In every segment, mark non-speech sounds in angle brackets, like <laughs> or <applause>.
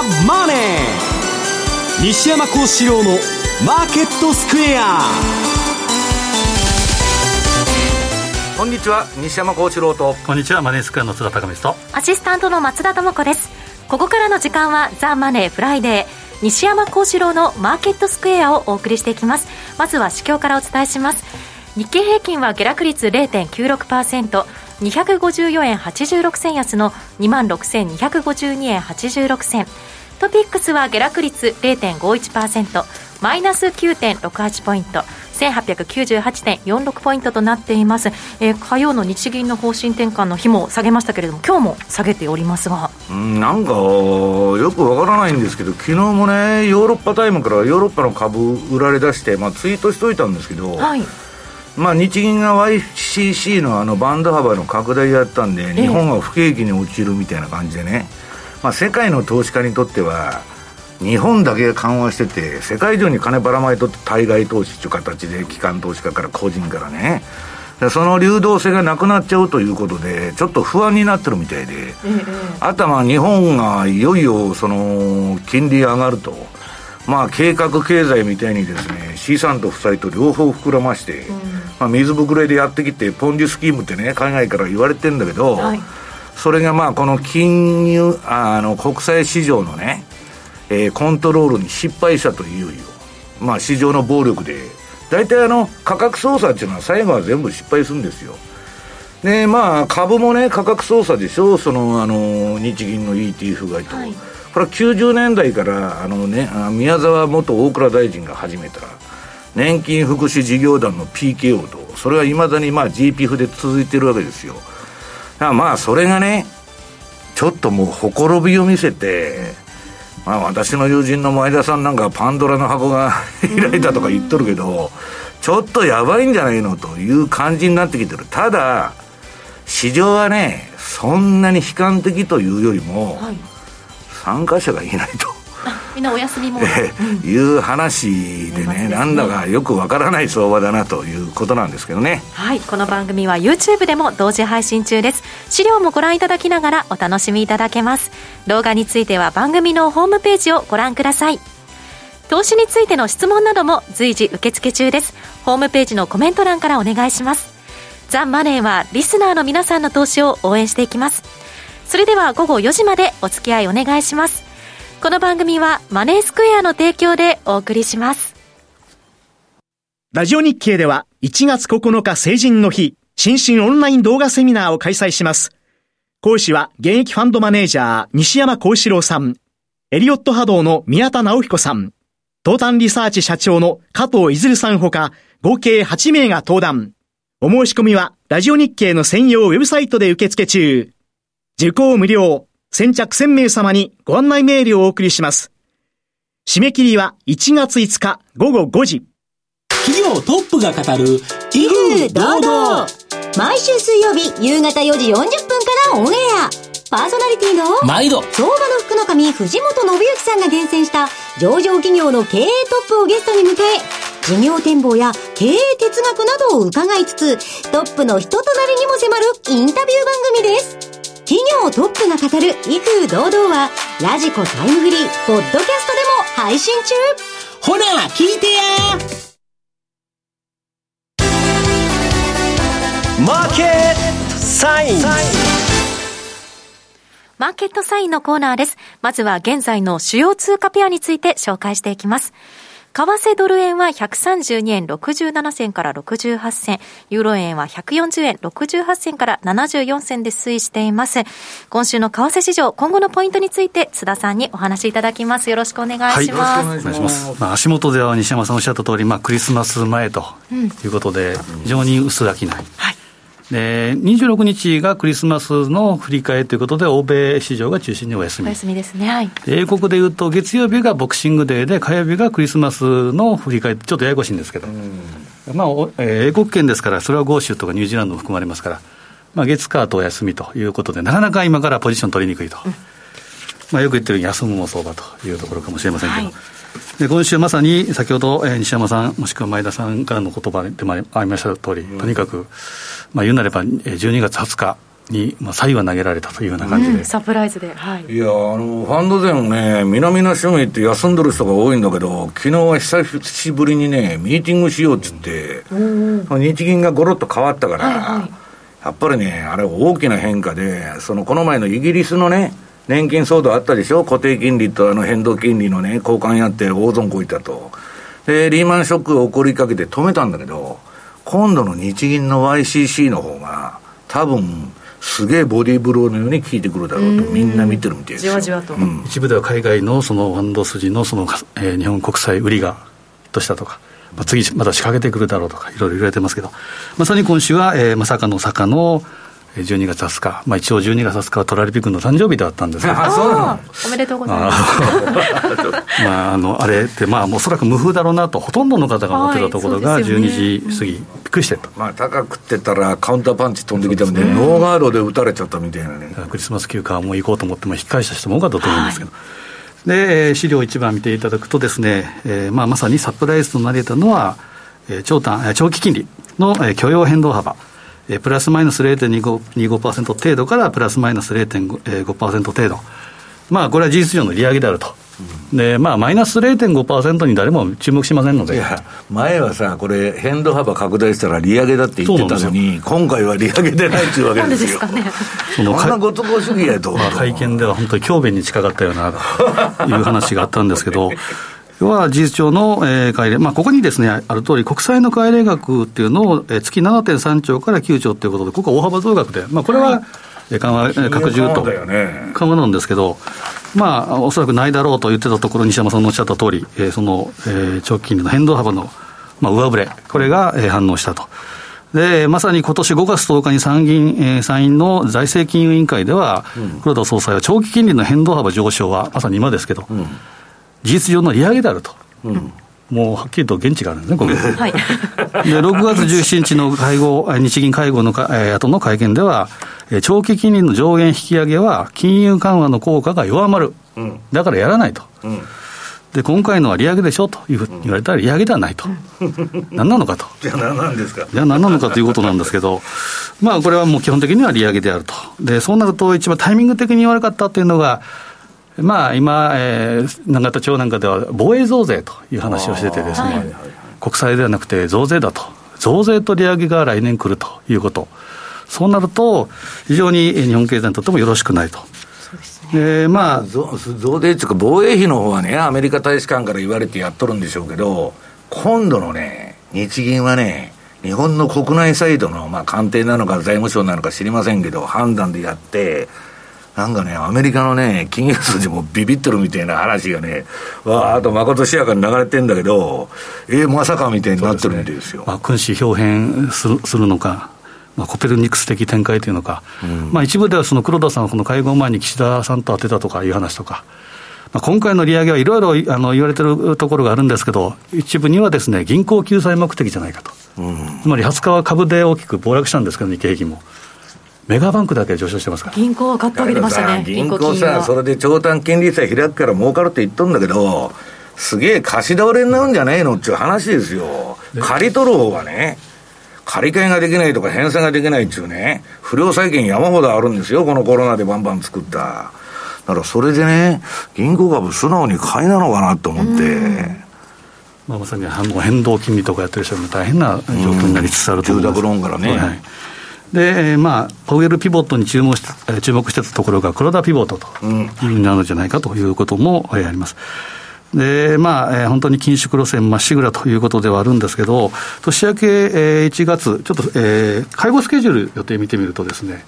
ザ・マネー」西山孝四郎の「マーケットスクエア」こんにちは。西山孝四郎と。こんにちは。マネースクエアの津田隆光と。アシスタントの松田智子です。ここからの時間はザ・マネーフライデー西山孝四郎のマーケットスクエアをお送りしていきます。まずは市況からお伝えします。日経平均は下落率0.96%、254円86銭安の26,252円86銭。トピックスは下落率0.51%、マイナス9.68ポイント、1898.46ポイントとなっています、えー、火曜の日銀の方針転換の日も下げましたけれども今日も下げておりますが。なんかよくわからないんですけど昨日もねヨーロッパタイムからヨーロッパの株売られ出して、まあ、ツイートしといたんですけど、はいまあ、日銀が YCC のあのバンド幅の拡大やったんで、日本は不景気に陥るみたいな感じでね、まあ、世界の投資家にとっては、日本だけが緩和してて、世界中に金ばらまいとって対外投資という形で、機関投資家から個人からね、その流動性がなくなっちゃうということで、ちょっと不安になってるみたいで、あとはまあ日本がいよいよその金利上がると。まあ、計画経済みたいにですね資産と負債と両方膨らまして、うん、まあ、水ぶくれでやってきてポンジスキームってね海外から言われてるんだけど、はい、それがまあこの金融あの国際市場のね、えー、コントロールに失敗したというよ、まあ、市場の暴力で。大体あの価格操作っていうのは最後は全部失敗するんですよ。でまあ株もね価格操作でしょ。そのあの日銀の ETF 買いと。はい。これは90年代からあの、ね、宮沢元大蔵大臣が始めた年金福祉事業団の PKO とそれはいまだにまあ GPF で続いてるわけですよ。まあそれがねちょっともうほころびを見せて、まあ、私の友人の前田さんなんかパンドラの箱が <laughs> 開いたとか言っとるけどちょっとやばいんじゃないのという感じになってきてる。ただ市場はねそんなに悲観的というよりも、はい。参加者がいないと。みんなお休みも、いう話でね、ね、なんだかよくわからない相場だなということなんですけどね。はいこの番組は YouTube でも同時配信中です。資料もご覧いただきながらお楽しみいただけます。動画については番組のホームページをご覧ください。投資についての質問なども随時受付中です。ホームページのコメント欄からお願いします。ザ・マネーはリスナーの皆さんの投資を応援していきます。それでは午後4時までお付き合いお願いします。この番組はマネースクエアの提供でお送りします。ラジオ日経では1月9日成人の日、新春オンライン動画セミナーを開催します。講師は現役ファンドマネージャー西山幸四郎さん、エリオット波動の宮田直彦さん、東端リサーチ社長の加藤いずるさんほか、合計8名が登壇。お申し込みは、ラジオ日経の専用ウェブサイトで受付中。受講無料、先着1000名様にご案内メールをお送りします。締め切りは1月5日午後5時。企業トップが語る、威風堂々。毎週水曜日夕方4時40分からオンエア。パーソナリティの毎度相場の福の神藤本信之さんが厳選した上場企業の経営トップをゲストに迎え事業展望や経営哲学などを伺いつつトップの人となりにも迫るインタビュー番組です企業トップが語る威風堂々は、ラジコタイムフリー、ポッドキャストでも配信中ほら、聞いてやマーケットサインマーケットサインのコーナーです。まずは現在の主要通貨ペアについて紹介していきます。為替ドル円は132円67銭から68銭、ユーロ円は140円68銭から74銭で推移しています。今週の為替市場、今後のポイントについて津田さんにお話しいただきます。よろしくお願いします。はい、お願いします。まあ、足元では西山さんおっしゃった通り、まあ、クリスマス前ということで、非常に薄商い。はいで、26日がクリスマスの振り替えということで、欧米市場が中心にお休み。お休みですね。はい。英国でいうと、月曜日がボクシングデーで、火曜日がクリスマスの振り替え、ちょっとややこしいんですけど、まあ、えー、英国圏ですから、それは豪州とかニュージーランドも含まれますから、まあ、月火とお休みということで、なかなか今からポジション取りにくいと。うん、まあ、よく言ってるように休むも相場というところかもしれませんけど。はいで今週まさに先ほど、えー、西山さん、もしくは前田さんからの言葉でもありました通り、とにかく、まあ、言うなれば、12月20日、に、まあ、左右は投げられたというような感じで、うん、サプライズで、はい、いやあのファンド勢もね、南の趣味って休んでる人が多いんだけど、昨日は久しぶりにね、ミーティングしようっつって、うん、日銀がごろっと変わったから、はいはい、やっぱりね、あれ、大きな変化で、そのこの前のイギリスのね、年金騒動あったでしょ、固定金利とあの変動金利のね、交換やって大損こいたと。で、リーマンショックが起こりかけて止めたんだけど、今度の日銀の YCC の方が、多分、すげえボディーブローのように効いてくるだろうと、みんな見てるみたいですよ。じわじわと、うん、一部では海外のそのファンド筋のその、えー、日本国債売りがとしたとか、まあ、次また仕掛けてくるだろうとか、いろいろ言われてますけど、まさに今週は、えー、まさかの坂の12月20日、まあ、一応12月20日はトラリピ君の誕生日であったんですけど、おめでとうございます。<laughs> まあ、あのあれって、まあ、おそらく無風だろうなと、ほとんどの方が思ってたところが、12時過ぎ、びっくりしてと。まあ、高くってたら、カウンターパンチ飛んできたみたいな、ノーガードで打たれちゃったみたいなね。クリスマス休暇も行こうと思っても、引っ返した人も多かったと思うんですけど。で資料1番見ていただくとですね、えーまあ、まさにサプライズとなれたのは、えー、長短長期金利の、えー、許容変動幅、えプラスマイナス0.25%程度からプラスマイナス0.5%程度、まあ、これは事実上の利上げであると。でまあ、マイナス0.5%に誰も注目しませんので。いや前はさ、これ、変動幅拡大したら利上げだって言ってたのに、今回は利上げでないっていうわけですよ。なんですかね、そのんなご都合主義やと、まあ、会見では本当に強弁に近かったようないう話があったんですけど、<laughs> 要は事実上の、えー、改例、まあ、ここにですね、ある通り、国債の改例額っていうのを、えー、月7.3兆から9兆ということで、ここは大幅増額で、まあ、これは、緩和、拡充と、緩和なんですけど、まあ、おそらくないだろうと言ってたところ、西山さんのおっしゃった通り、えー、その、えー、長期金利の変動幅の、まあ、上振れ、これが、えー、反応したと。で、まさに今年5月10日に参議院、えー、参院の財政金融委員会では、うん、黒田総裁は長期金利の変動幅上昇は、まさに今ですけど、うん事実上の利上げであると。うん。もうはっきりと現地があるんですね、ここ。<laughs> はい、で6月17日の会合、日銀会合のか、えー、後の会見では、長期金利の上限引き上げは、金融緩和の効果が弱まる、うん、だからやらないと、うん、で今回のは利上げでしょというふうに言われたら、利上げではないと、<laughs> 何なのかと、じゃあ何なんですか？じゃあ何なのかということなんですけど、まあこれはもう基本的には利上げであると、でそうなると、一番タイミング的に悪かったというのが、まあ、今、えー、永田町なんかでは防衛増税という話をしててですね、国債ではなくて増税だと、増税と利上げが来年来るということ、そうなると、非常に日本経済にとってもよろしくないと。でまあ、増税っていうか、防衛費の方はね、アメリカ大使館から言われてやっとるんでしょうけど、今度のね、日銀はね、日本の国内サイドの、まあ、官邸なのか財務省なのか知りませんけど、判断でやって、なんかね、アメリカのね、金融筋もビビってるみたいな話がね、わーっとまことしやかに流れてんだけど、えー、まさかみたいになってるみたいですよ。すね、まあ、君子表変するするのか、まあ、コペルニクス的展開というのか、うん、まあ、一部ではその黒田さんはこの会合前に岸田さんと当てたとかいう話とか、まあ、今回の利上げはいろいろあの言われてるところがあるんですけど、一部にはですね銀行救済目的じゃないかと、うん、つまり20日は株で大きく暴落したんですけど、日経平均も。メガバンクだけ上昇してますから。銀行は買ってあげてましたね。銀行さそれで長短金利差開くから儲かるって言っとんだけどすげえ貸し倒れになるんじゃねえのっていう話ですよ。借り取る方がね借り換えができないとか返済ができないっていうね不良債権山ほどあるんですよこのコロナでバンバン作った。だからそれでね銀行株素直に買いなのかなと思って。まあ、まさに変動金利とかやってる人も大変な状況になりつつあると思います。住宅ローンからね、はいで、まあ、パウエルピボットに注目して注目してたところが黒田ピボットというふうになるんじゃないかということもあります。で、まあ、えー、本当に緊縮路線まっしぐらということではあるんですけど、年明け、えー、1月、ちょっと、えー、介護スケジュール予定見てみるとですね、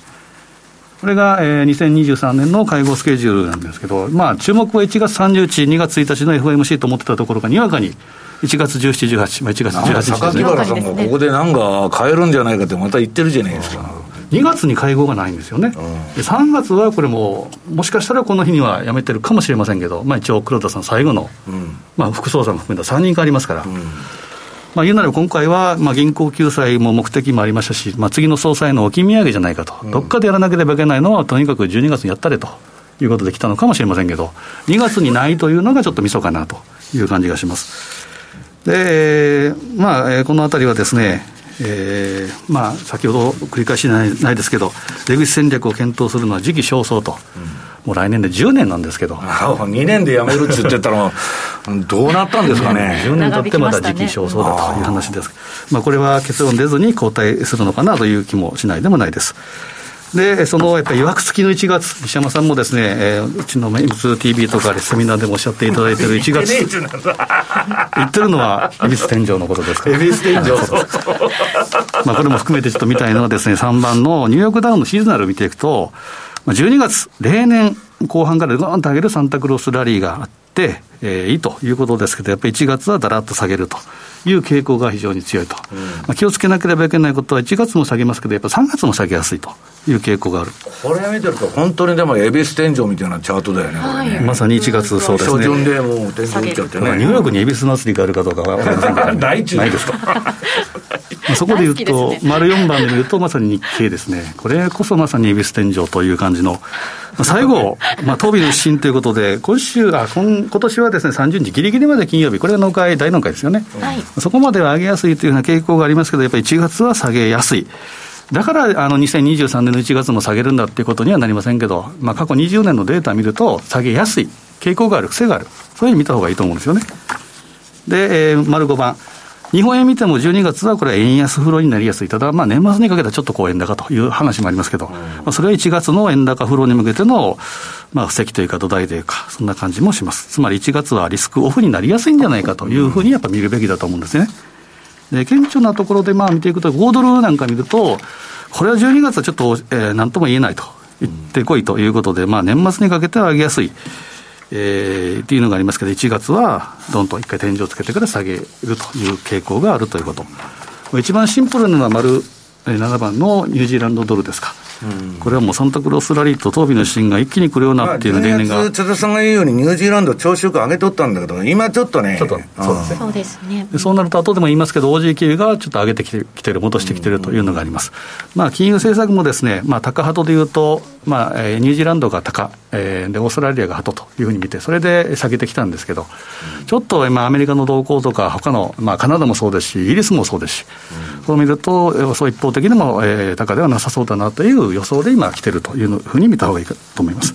これが、えー、2023年の介護スケジュールなんですけど、まあ、注目は1月30日、2月1日の FMC と思ってたところが、にわかに1月17、18、まあ、1月18日榊原さんがここでなんか変えるんじゃないかってまた言ってるじゃないですか。2月に会合がないんですよね、で3月はこれも、もしかしたらこの日にはやめてるかもしれませんけど、まあ、一応、黒田さん、最後の、うん、まあ、副総裁も含めた3人変わりますから、うん、まあ、言うなら今回は、まあ、銀行救済も目的もありましたし、まあ、次の総裁の置き土産じゃないかと、うん、どっかでやらなければいけないのは、とにかく12月にやったれと。いうことで来たのかもしれませんけど、2月にないというのがちょっとみそかなという感じがします。で、まあ、このあたりはですね、えーまあ、先ほど繰り返しないないですけど、出口戦略を検討するのは時期尚早と。うんもう来年で10年なんですけど、2年で辞めるって言ってたら、<laughs> どうなったんですかね。10年経ってまだ時期尚早だという話です。まあ、これは結論出ずに交代するのかなという気もしないでもないです。で、そのやっぱり、いわくつきの1月、西山さんもですね、えー、うちのメイツ TV とかでセミナーでもおっしゃっていただいてる1月、言ってるのは、恵比寿天井のことですか？ら。恵比寿天井まあこれも含めてちょっと見たいのはですね、3番のニューヨークダウンのシーズナルを見ていくと、12月、例年後半からぐーんと上げるサンタクロースラリーがあって、えー、いいということですけど、やっぱり1月はだらっと下げるという傾向が非常に強いと、うん、まあ、気をつけなければいけないことは、1月も下げますけど、やっぱ3月も下げやすいという傾向がある。これ見てると、本当にでも、恵比寿天井みたいなチャートだよね、ね。まさに1月、そうですね。初旬でもう天井打っちゃってね。ニューヨークに恵比寿祭りがあるかどうかは分かりませんけど、ないですか？そこで言うと、ね、丸4番で見ると、まさに日経ですね、これこそまさに恵比寿天井という感じの、最後、まあ、東美の一新ということで、今週あ今、今年はですね30日、ぎりぎりまで金曜日、これが農会、大農会ですよね、はい、そこまでは上げやすいというような傾向がありますけど、やっぱり1月は下げやすい。だからあの2023年の1月も下げるんだっていうことにはなりませんけど、まあ、過去20年のデータを見ると、下げやすい傾向がある、癖がある、そういうふうに見たほうがいいと思うんですよね。で、えー、丸5番。日本円見ても12月はこれは円安フローになりやすい。ただ、まあ年末にかけてはちょっとこう円高という話もありますけど、まあ、それは1月の円高フローに向けての、まあ布石というか土台というか、そんな感じもします。つまり1月はリスクオフになりやすいんじゃないかというふうにやっぱ見るべきだと思うんですね。で、顕著なところでまあ見ていくと、5ドルなんか見ると、これは12月はちょっと、えー、なんとも言えないと言ってこいということで、まあ年末にかけては上げやすい。えー、っていうのがありますけど、1月はどんと一回天井をつけてから下げるという傾向があるということ。一番シンプルなのは丸7番のニュージーランドドルですか。これはもうサンタクロースラリーと東美の支援が一気に来るようなっていう例年が。津田さんが言うように、ニュージーランド、調子よく上げとったんだけど、今ちょっとね、ちょっとそうですねそうなると、後でも言いますけど、OG 金融がちょっと上げてきてきてる、戻してきてるというのがあります。まあ、金融政策もですね、まあ、高波動でいうと、まあえー、ニュージーランドが高、えー、で、オーストラリアがハトというふうに見て、それで下げてきたんですけど、ちょっと今、アメリカの動向とか、他の、まあ、カナダもそうですし、イギリスもそうですし、そう見ると、そう一方的にも、えー、高ではなさそうだなという予想で今、来てるというふうに見た方がいいかと思います。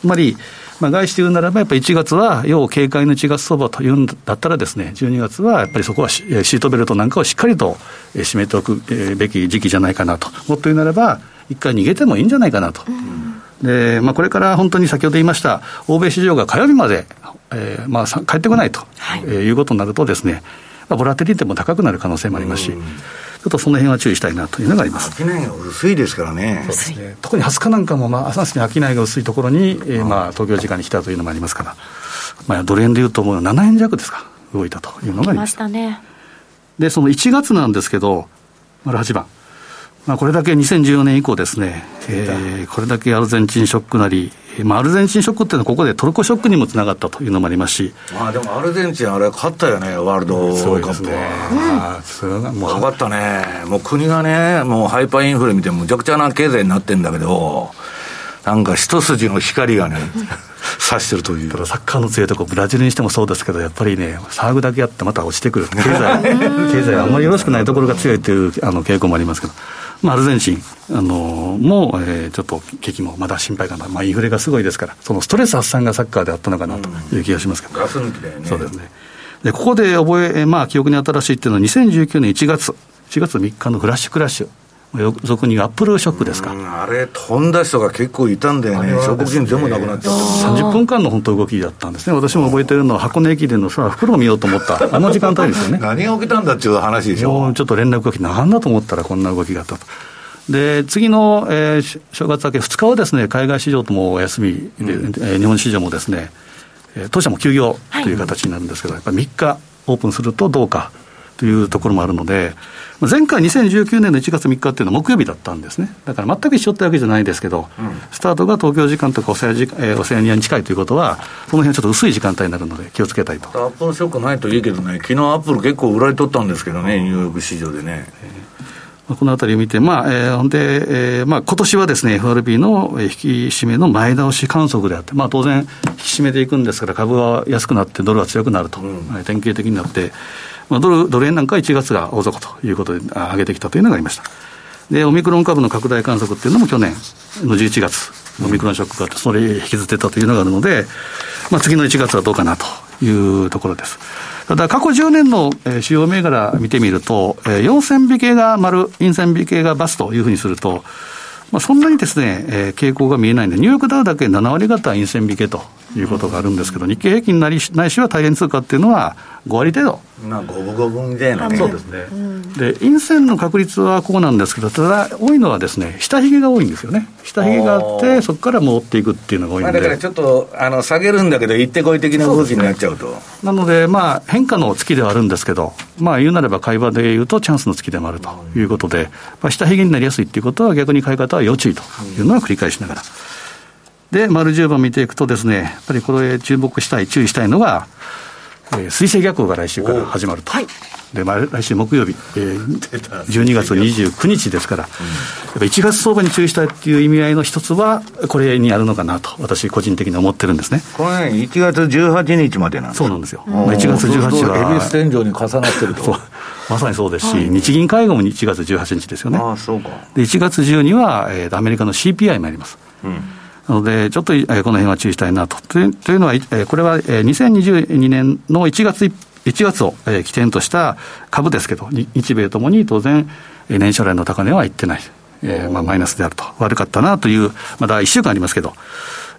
つまり、まあ、外資で言うならば、やっぱり1月は、要警戒の1月相場というんだったらですね、12月はやっぱりそこはシートベルトなんかをしっかりと締めておくべき時期じゃないかなと。もっと言うならば、一回逃げてもいいんじゃないかなと。で、まあ、これから本当に先ほど言いました、欧米市場が火曜日まで、えー、まあ、帰ってこないと、はいえー、いうことになるとですね、まあ、ボラテリティも高くなる可能性もありますし、ちょっとその辺は注意したいなというのがあります。商いが薄いですからね。ね特に20日なんかも、まあ、朝に商いが薄いところに、えー、まあ、東京時間に来たというのもありますから、まあ、ドル円でいうと、もう7円弱ですか、動いたというのがありました。ね、で、その1月なんですけど、丸8番。まあ、これだけ2014年以降ですね、えー、これだけアルゼンチンショックなり、まあ、アルゼンチンショックっていうのは、ここでトルコショックにもつながったというのもありますし、まあ、でもアルゼンチン、あれ、勝ったよね、ワールドカップは。それがもう勝ったね、もう国がね、もうハイパーインフレ見て、むちゃくちゃな経済になってんだけど、なんか一筋の光がね、<laughs> 差してるという。サッカーの強いとこ、ブラジルにしてもそうですけど、やっぱりね、騒ぐだけあって、また落ちてくる、経済、<laughs> 経済あんまりよろしくないところが強いというあの傾向もありますけど。まあ、アルゼンチンあのも、えー、ちょっと景気もまだ心配かな、まあ、インフレがすごいですから、そのストレス発散がサッカーであったのかなという気がしますけど、ガス抜きだよね。そうですねでここで覚え、まあ、記憶に新しいっていうのは、2019年1月、1月3日のフラッシュクラッシュ。俗にアップルショックですか。あれ、飛んだ人が結構いたんだよね、証拠金全部なくなっちゃった30分間の本当動きだったんですね、私も覚えてるのは、箱根駅伝のさ、袋を見ようと思った、<laughs> あの時間帯ですよね。何が起きたんだっていう話でしょ。ちょっと連絡が来て、なんだと思ったら、こんな動きがあったと。で次の、えー、正月明け2日はですね海外市場ともお休みで、うん、えー、日本市場もですね、当社も休業という形になるんですけど、はい、やっぱり3日オープンするとどうかというところもあるので、前回2019年の1月3日っていうのは木曜日だったんですね。だから全く一緒ってわけじゃないですけど、うん、スタートが東京時間とかオセアジ、えー、オセアニアに近いということは、その辺はちょっと薄い時間帯になるので気をつけたいと。アップルショックないといいけどね、昨日アップル結構売られとったんですけどね、ニューヨーク市場でね。えーこのあたりを見て、まあ、えー、ほんで、えー、まあ、今年はですね、FRB の引き締めの前倒し観測であって、まあ、当然、引き締めていくんですから、株は安くなって、ドルは強くなると、うん、典型的になって、まあ、ドルドル円なんかは1月が大底ということで上げてきたというのがありました。で、オミクロン株の拡大観測っていうのも去年の11月、オミクロンショックがあって、それ引きずってたというのがあるので、まあ、次の1月はどうかなというところです。ただ、過去10年の主要銘柄見てみると、陽線引けが丸、陰線引けがバスというふうにすると、まあ、そんなにですね、えー、傾向が見えないんで、ニューヨークダウだけ7割方陰線引けということがあるんですけど、日経平均なりないしは大変通貨っていうのは5割程度。まあ、五分五分みたいなね。そうですね。で、陰線の確率はこうなんですけど、ただ、多いのはですね、下髭が多いんですよね。下髭があって、そこから戻っていくっていうのが多いんで。だからちょっと、あの、下げるんだけど、行ってこい的な動きになっちゃうと。ね、なので、まあ、変化の月ではあるんですけど、まあ、言うなれば会話で言うと、チャンスの月でもあるということで、まあ、下髭になりやすいっていうことは、逆に買い方は要注意というのは繰り返しながら。で、丸10番見ていくとですね、やっぱりこれ注目したい、注意したいのが、えー、水星逆行が来週から始まると。はいで、まあ、来週木曜日、えー、12月29日ですから、やっぱ1月相場に注意したいっていう意味合いの一つは、これにあるのかなと、私、個人的に思ってるんですね。これ、ね、1月18日までなんそうなんですよ。1月18日は。恵比寿天井に重なってると。まさにそうですし、はい、日銀会合も1月18日ですよね。あそうかで1月12は、えー、アメリカの CPI もあります。うんなので、ちょっと、え、この辺は注意したいなと。というのは、え、これは、えー、2022年の1月1月を、え、起点とした株ですけど、日米ともに当然、年初来の高値はいってない、えーまあ、マイナスであると、悪かったなという、まだ1週間ありますけど、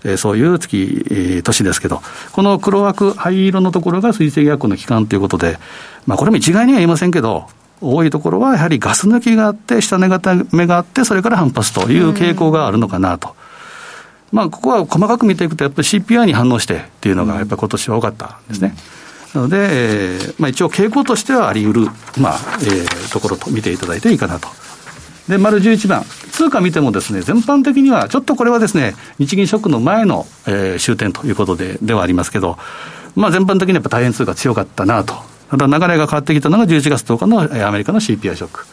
えー、そういう月、えー、年ですけど、この黒枠、灰色のところが水星逆行の期間ということで、まあ、これも一概には言いませんけど、多いところはやはりガス抜きがあって、下値固めがあって、それから反発という傾向があるのかなと。まあ、ここは細かく見ていくと、やっぱり CPI に反応してっていうのが、やっぱり今年は多かったんですね。うんなので、えーまあ、一応傾向としてはあり得る、まあえー、ところと見ていただいていいかなと。で、丸11番、通貨見てもですね、全般的には、ちょっとこれはですね、日銀ショックの前の、えー、終点ということでではありますけど、まあ、全般的にやっぱ大変通貨強かったなと。ただ流れが変わってきたのが11月10日の、えー、アメリカの CPI ショック。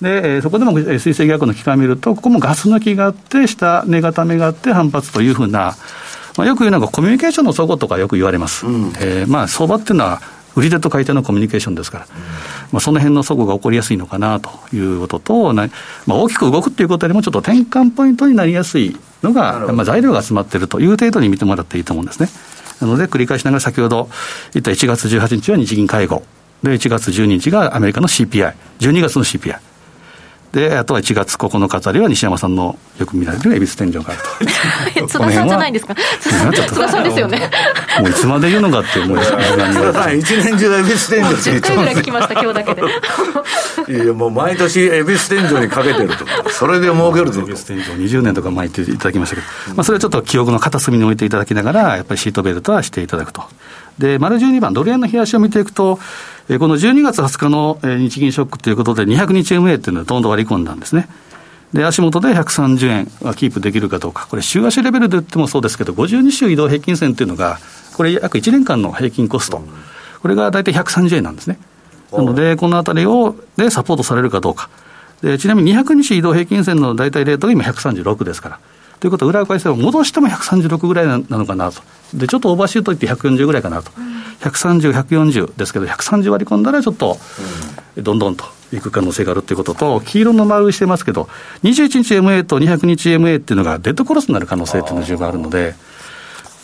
で、えー、そこでも水星逆の期間を見ると、ここもガス抜きがあって、下値固めがあって反発というふうな、まあ、よく言うのがコミュニケーションの相互とかよく言われます。うん、えー、まあ、相場っていうのは、売り手と買い手のコミュニケーションですから、うん、まあ、その辺の相互が起こりやすいのかなということと、まあ、大きく動くっていうことよりも、ちょっと転換ポイントになりやすいのが、まあ、材料が集まっているという程度に見てもらっていいと思うんですね。なので、繰り返しながら先ほど言った1月18日は日銀会合、で、1月12日がアメリカの CPI、12月の CPI。で、あとは1月9日あたりは西山さんのよく見られる恵比寿天井があると。<laughs> 津田さんじゃないですか？津田さんですよね。<laughs> もういつまで言うのかって、もう、<laughs> 津田さん、一年中恵比寿天井に。10回ぐらい聞きました、今日だけで。いや、もう毎年恵比寿天井にかけてると。それで儲けるぞ。恵比寿天井20年とか前言っていただきましたけど、まあ、それはちょっと記憶の片隅に置いていただきながら、やっぱりシートベルトはしていただくと。で、丸12番、ドル円の冷やしを見ていくと、この12月20日の日銀ショックということで、200日 MA っていうのをどんどん割り込んだんですね。で、足元で130円はキープできるかどうか、これ、週足レベルで言ってもそうですけど、52週移動平均線っていうのが、これ、約1年間の平均コスト、これが大体130円なんですね。なので、このあたりをでサポートされるかどうか。でちなみに200日移動平均線の大体レートが今136ですから。ということは、裏返せば戻しても136ぐらいなのかなと。で、ちょっとオーバーシュートいって140ぐらいかなと。130、140ですけど、130割り込んだらちょっと、どんどんといく可能性があるということと、黄色の丸してますけど、21日 MA と200日 MA っていうのがデッドクロスになる可能性っていうのが十分あるので、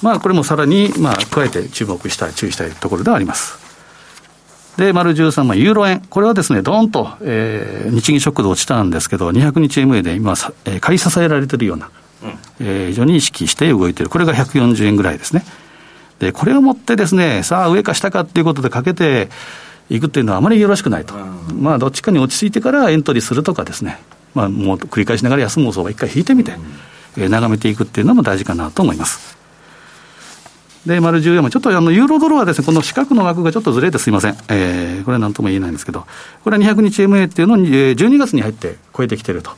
まあ、これもさらに、まあ、加えて注目したい、注意したいところではあります。で、丸13万、ユーロ円。これはですね、どーんと、えー、日銀ショックで落ちたんですけど、200日 MA で今、えー、買い支えられてるような、えー、非常に意識して動いている、これが140円ぐらいですね。で、これをもってですね、さあ、上か下かっていうことでかけていくっていうのはあまりよろしくないと、まあ、どっちかに落ち着いてからエントリーするとかですね、まあ、もう繰り返しながら休む相場、一回引いてみて、えー、眺めていくっていうのも大事かなと思います。で、丸14も、ちょっとあの、ユーロドルはですね、この四角の枠がちょっとずれてすみません。えー、これはなんとも言えないんですけど、これは200日 MA っていうのを12月に入って超えてきてると。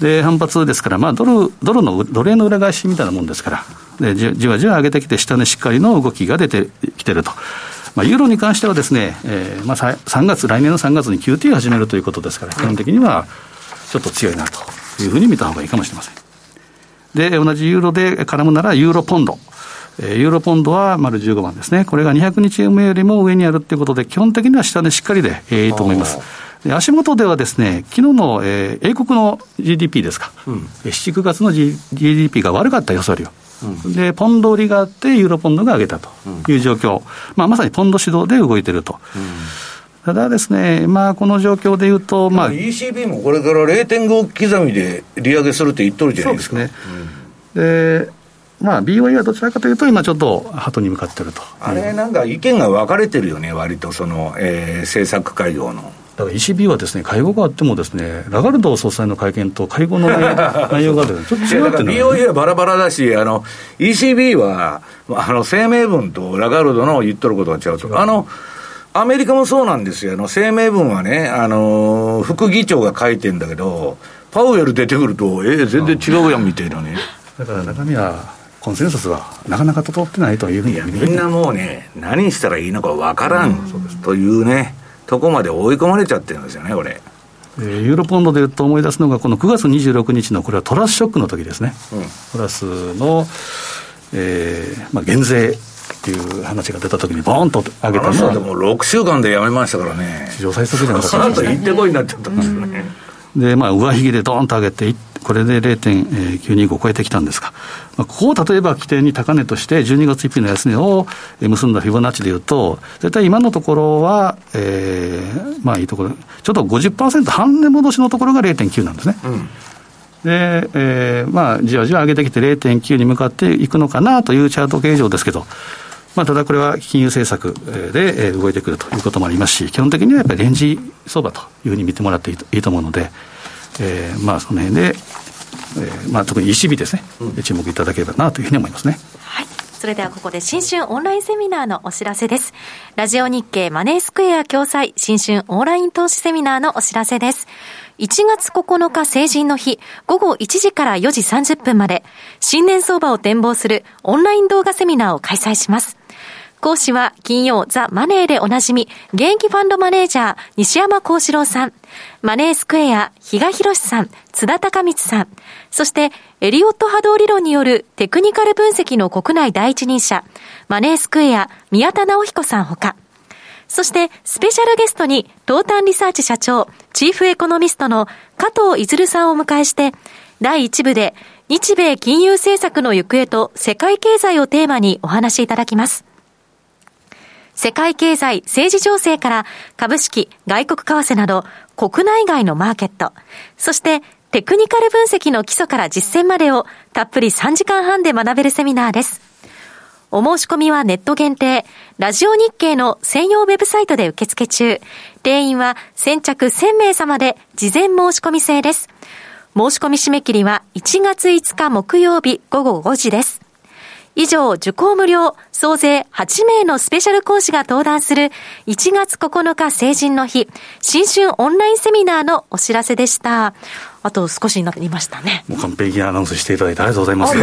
で、反発ですから、まあ、ドル、ドルの、ドル円の裏返しみたいなもんですから、でじじわじわ上げてきて、下値しっかりの動きが出てきてると。まあ、ユーロに関してはですね、えー、まあ、3月、来年の3月に QT を始めるということですから、基本的にはちょっと強いなというふうに見た方がいいかもしれません。で、同じユーロで絡むなら、ユーロポンド。ユーロポンドは丸15番ですね。これが200日 MA よりも上にあるということで、基本的には下でしっかりで、えー、いいと思います。足元ではですね、昨日の、えー、英国の GDP ですか、うん、7、9月の、G、GDP が悪かった予想ようん、で、ポンド売りがあって、ユーロポンドが上げたという状況、うん、まあ、まさにポンド主導で動いてると。うんただですね、まあ、この状況でいうと、まあ、ECB もこれから0.5刻みで利上げするって言っとるじゃないですか。そうですね。でまあ、BOE はどちらかというと、今ちょっと鳩に向かってると。あれ、なんか意見が分かれてるよね、割とその、えー、政策会合の。だから ECB はですね、会合があってもですね、ラガルド総裁の会見と会合の内容 <laughs> が、ちょっと違うっていうのは、BOE はバラバラだし、あの、ECB は、あの、声明文とラガルドの言っとることが違うと。あの、アメリカもそうなんですよ。あの、声明文はね、あの、副議長が書いてんだけど、パウエル出てくると、えー、全然違うやんみたいなね。だから中身は、コンセンサスがなかなか整ってないというふうにみんなもうね、何したらいいのかわからん、というね。とこまで追い込まれちゃってるんですよね、これ。ユーロポンドでいうと思い出すのが、この9月26日のこれはトラスショックの時ですね、うん、トラスの、えーまあ、減税っていう話が出た時に、ボーンと上げたのは、でも6週間でやめましたからね、史上最速じゃなかったですね。行ってこいになっちゃったんですよね。で、まあ、上髭でドーンと上げて、これで0.925超えてきたんですが、まあ、ここを例えば規定に高値として、12月1日の安値を結んだフィボナッチでいうと、絶対今のところは、えー、まあいいところ、ちょっと50%半値戻しのところが0.9なんですね。うんで、えー、まあ、じわじわ上げてきて0.9に向かっていくのかなというチャート形状ですけど、まあ、ただこれは金融政策で動いてくるということもありますし、基本的にはやっぱりレンジ相場というふうに見てもらっていいと思うので、えー、まあその辺で、えーまあ、特に ECB ですね、うん、注目いただければなというふうに思いますね。はいそれではここで新春オンラインセミナーのお知らせです。ラジオ日経マネースクエア共催新春オンライン投資セミナーのお知らせです。1月9日成人の日、午後1時から4時30分まで、新年相場を展望するオンライン動画セミナーを開催します。講師は金曜ザ・マネーでおなじみ、現役ファンドマネージャー、西山幸四郎さん、マネースクエア、比嘉博さん、津田隆光さん、そして、エリオット波動理論によるテクニカル分析の国内第一人者、マネースクエア、宮田直彦さんほか、そして、スペシャルゲストに、東端リサーチ社長、チーフエコノミストの加藤いずるさんをお迎えして、第1部で、日米金融政策の行方と世界経済をテーマにお話しいただきます。世界経済、政治情勢から株式、外国為替など国内外のマーケット、そしてテクニカル分析の基礎から実践までをたっぷり3時間半で学べるセミナーです。お申し込みはネット限定、ラジオ日経の専用ウェブサイトで受付中。定員は先着1000名様で事前申し込み制です。申し込み締め切りは1月5日木曜日午後5時です。以上、受講無料、総勢8名のスペシャル講師が登壇する1月9日成人の日、新春オンラインセミナーのお知らせでした。あと少しになりましたね。もう完璧なアナウンスしていただいてありがとうございます。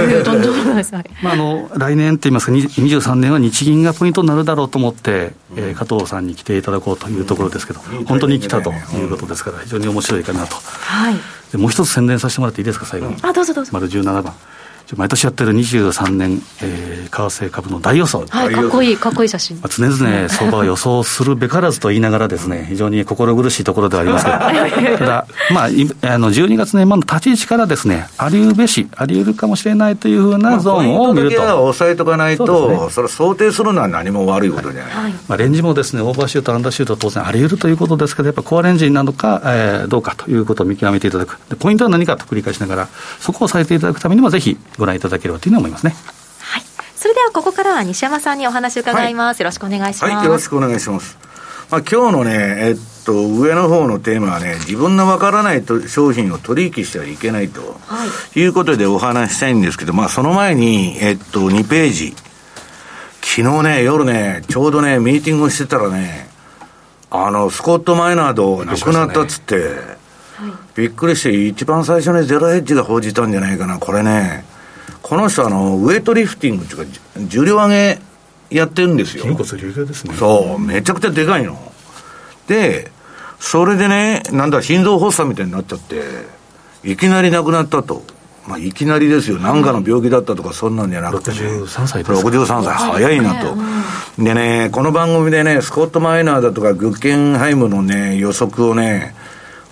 まあ、あの、来年って言いますか、23年は日銀がポイントになるだろうと思って、えー、加藤さんに来ていただこうというところですけど、本当に来たということですから、非常に面白いかなと。はい。でもう一つ宣伝させてもらっていいですか、最後に。あ、どうぞどうぞ。丸17番。毎年やってる23年、えー、為替株の大予想、はい、かっこいい、かっこいい写真。常々相場を予想するべからずと言いながらですね、非常に心苦しいところではありますけど、<laughs> ただ、まあ、あの12月年末の立ち位置からですね、ありうべし、あり得るかもしれないというふうなゾーンを見ると。まあ、抑えとかないと、ね、それ想定するのは何も悪いことじゃない。はい、まあ、レンジもですね、オーバーシュート、アンダーシュート、当然あり得るということですけど、やっぱコアレンジなのか、えー、どうかということを見極めていただく。ポイントは何かと繰り返しながら、そこを抑えていただくためにも、ぜひご覧いただければというのは思いますね。はい。それではここからは西山さんにお話を伺います。はい、よろしくお願いします。はい、よろしくお願いします。まあ、今日のね、えっと、上の方のテーマはね、自分のわからないと商品を取引してはいけないと、はい、いうことでお話したいんですけど、まあ、その前に、えっと、2ページ。昨日ね、夜ね、ちょうどね、ミーティングをしてたらね、あの、スコット・マイナード亡くなったっつって、びっくりして、一番最初にゼロヘッジが報じたんじゃないかな、これね。この人あの、ウエイトリフティングっていうか、重量上げやってるんですよ。ですね。そう、めちゃくちゃでかいの。で、それでね、なんだ、心臓発作みたいになっちゃって、いきなり亡くなったと。まあ、いきなりですよ、なんかの病気だったとか、そんなんじゃなくて、ね、63歳です63歳、早いなと、でね、この番組でね、スコット・マイナーだとか、グッケンハイムのね、予測をね、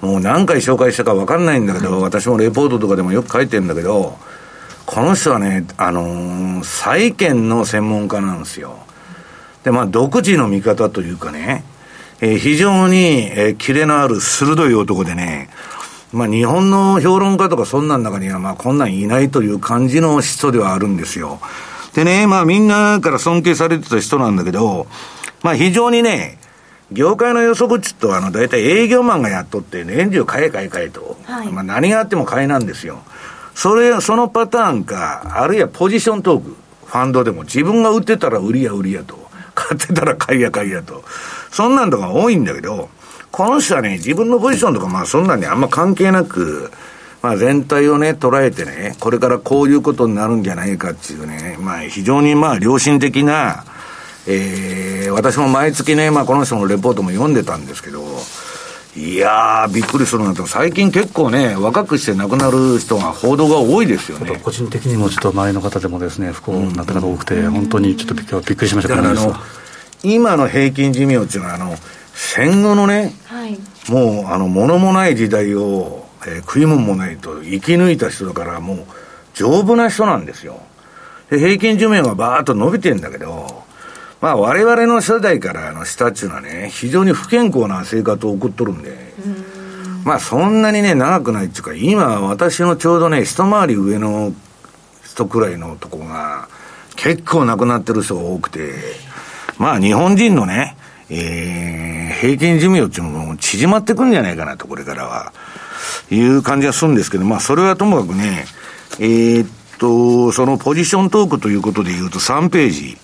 もう何回紹介したか分かんないんだけど、私もレポートとかでもよく書いてるんだけど、この人はね、あのー、債券の専門家なんですよ。で、まあ、独自の見方というかね、えー、非常に、えー、キレのある鋭い男でね、まあ、日本の評論家とかそんなん中には、まあ、こんなんいないという感じの人ではあるんですよ。でね、まあ、みんなから尊敬されてた人なんだけど、まあ、非常にね、業界の予測っつと、あの、大体営業マンがやっとって、年中買え買え買えと。はい、まあ、何があっても買えなんですよ。それ、そのパターンか、あるいはポジショントーク、ファンドでも、自分が売ってたら売りや売りやと。買ってたら買いや買いやと。そんなんとか多いんだけど、この人はね、自分のポジションとか、まあそんなにあんま関係なく、まあ全体をね、捉えてね、これからこういうことになるんじゃないかっていうね、まあ非常にまあ良心的な、えー、私も毎月ね、まあこの人のレポートも読んでたんですけど、いやー、びっくりするなと、最近結構ね、若くして亡くなる人が報道が多いですよね。個人的にもちょっと周りの方でもですね、不幸になった方多くて、うん、本当にちょっとびっくりしましたからね。今の平均寿命っていうのは、あの、戦後のね、はい、もう、あの、物もない時代を、えー、食い物もないと生き抜いた人だから、もう、丈夫な人なんですよ。で、平均寿命がバーッと伸びてんだけど、まあ、我々の世代からの下っていうのはね、非常に不健康な生活を送っとるんで、んまあ、そんなにね、長くないっていうか、今、私のちょうどね、一回り上の人くらいのとこが、結構亡くなってる人が多くて、まあ、日本人のね、えー、平均寿命っていうのも縮まってくんじゃないかなと、これからは。いう感じはするんですけど、まあ、それはともかくね、えー、っと、そのポジショントークということで言うと3ページ。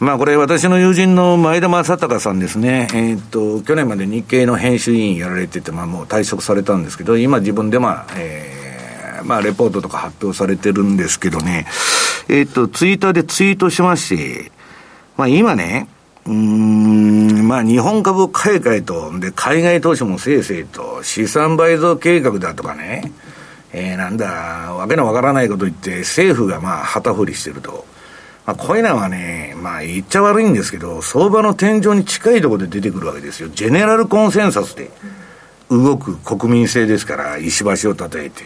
まあこれ私の友人の前田正隆さんですね。えー、と、去年まで日経の編集委員やられてて、まあもう退職されたんですけど、今自分でまあ、えー、まあレポートとか発表されてるんですけどね。えー、と、ツイッターでツイートしまして、まあ今ね、うん、まあ日本株買い替えと、で、海外投資もせいせいと、資産倍増計画だとかね、えー、なんだ、わけのわからないこと言って、政府がまあ旗振りしてると。まあこういうのはね、まあ言っちゃ悪いんですけど、相場の天井に近いところで出てくるわけですよ。ジェネラルコンセンサスで動く国民性ですから、石橋をたたえて。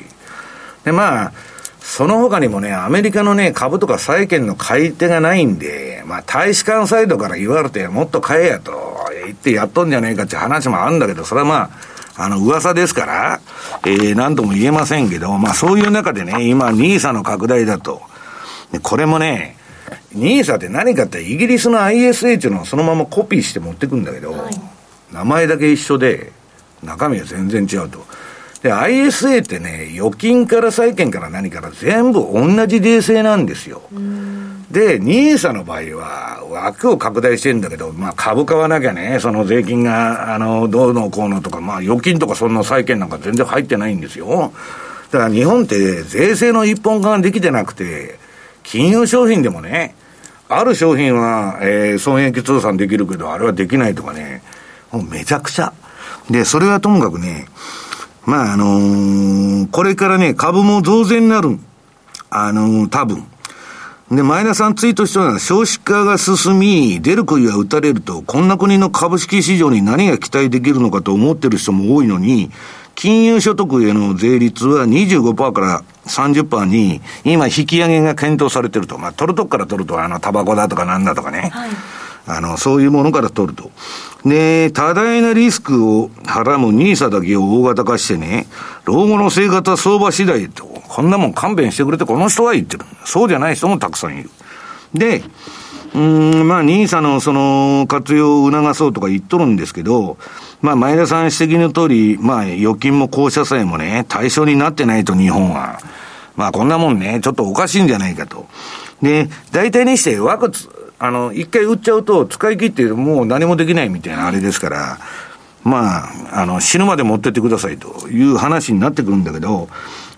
で、まあ、その他にもね、アメリカのね、株とか債券の買い手がないんで、まあ、大使館サイドから言われて、もっと買えやと言ってやっとんじゃねえかって話もあるんだけど、それはまあ、あの、噂ですから、えー、なんとも言えませんけど、まあ、そういう中でね、今、ニーサの拡大だと。これもね、ニーサって何かって、イギリスの ISA っていうのをそのままコピーして持ってくんだけど、はい、名前だけ一緒で、中身は全然違うと。で、ISA ってね、預金から債券から何から全部同じ税制なんですよ。で、NISA の場合は枠を拡大してるんだけど、まあ株買わなきゃね、その税金が、あの、どうのこうのとか、まあ預金とかそんな債券なんか全然入ってないんですよ。だから日本って税制の一本化ができてなくて、金融商品でもね、ある商品は、えー、損益通算できるけど、あれはできないとかね、もうめちゃくちゃ。で、それはともかくね、まあ、あのー、これからね、株も増税になる。あのー、多分。で、前田さんツイートしたのは、少子化が進み、出る杭は打たれると、こんな国の株式市場に何が期待できるのかと思ってる人も多いのに、金融所得への税率は25%から30%に、今引き上げが検討されてると。まあ、取るとこから取ると、あの、タバコだとかなんだとかね。はいあの、そういうものから取ると。で、多大なリスクをはらむニーサだけを大型化してね、老後の生活は相場次第と、こんなもん勘弁してくれてこの人は言ってる。そうじゃない人もたくさんいる。で、うん、まあ、ニーサのその活用を促そうとか言っとるんですけど、まあ、前田さん指摘の通り、まあ、預金も公社債もね、対象になってないと日本は。まあ、こんなもんね、ちょっとおかしいんじゃないかと。で、大体にしてワクチン、あの、一回売っちゃうと、使い切ってもう何もできないみたいなあれですから、まあ、あの、死ぬまで持ってってくださいという話になってくるんだけど、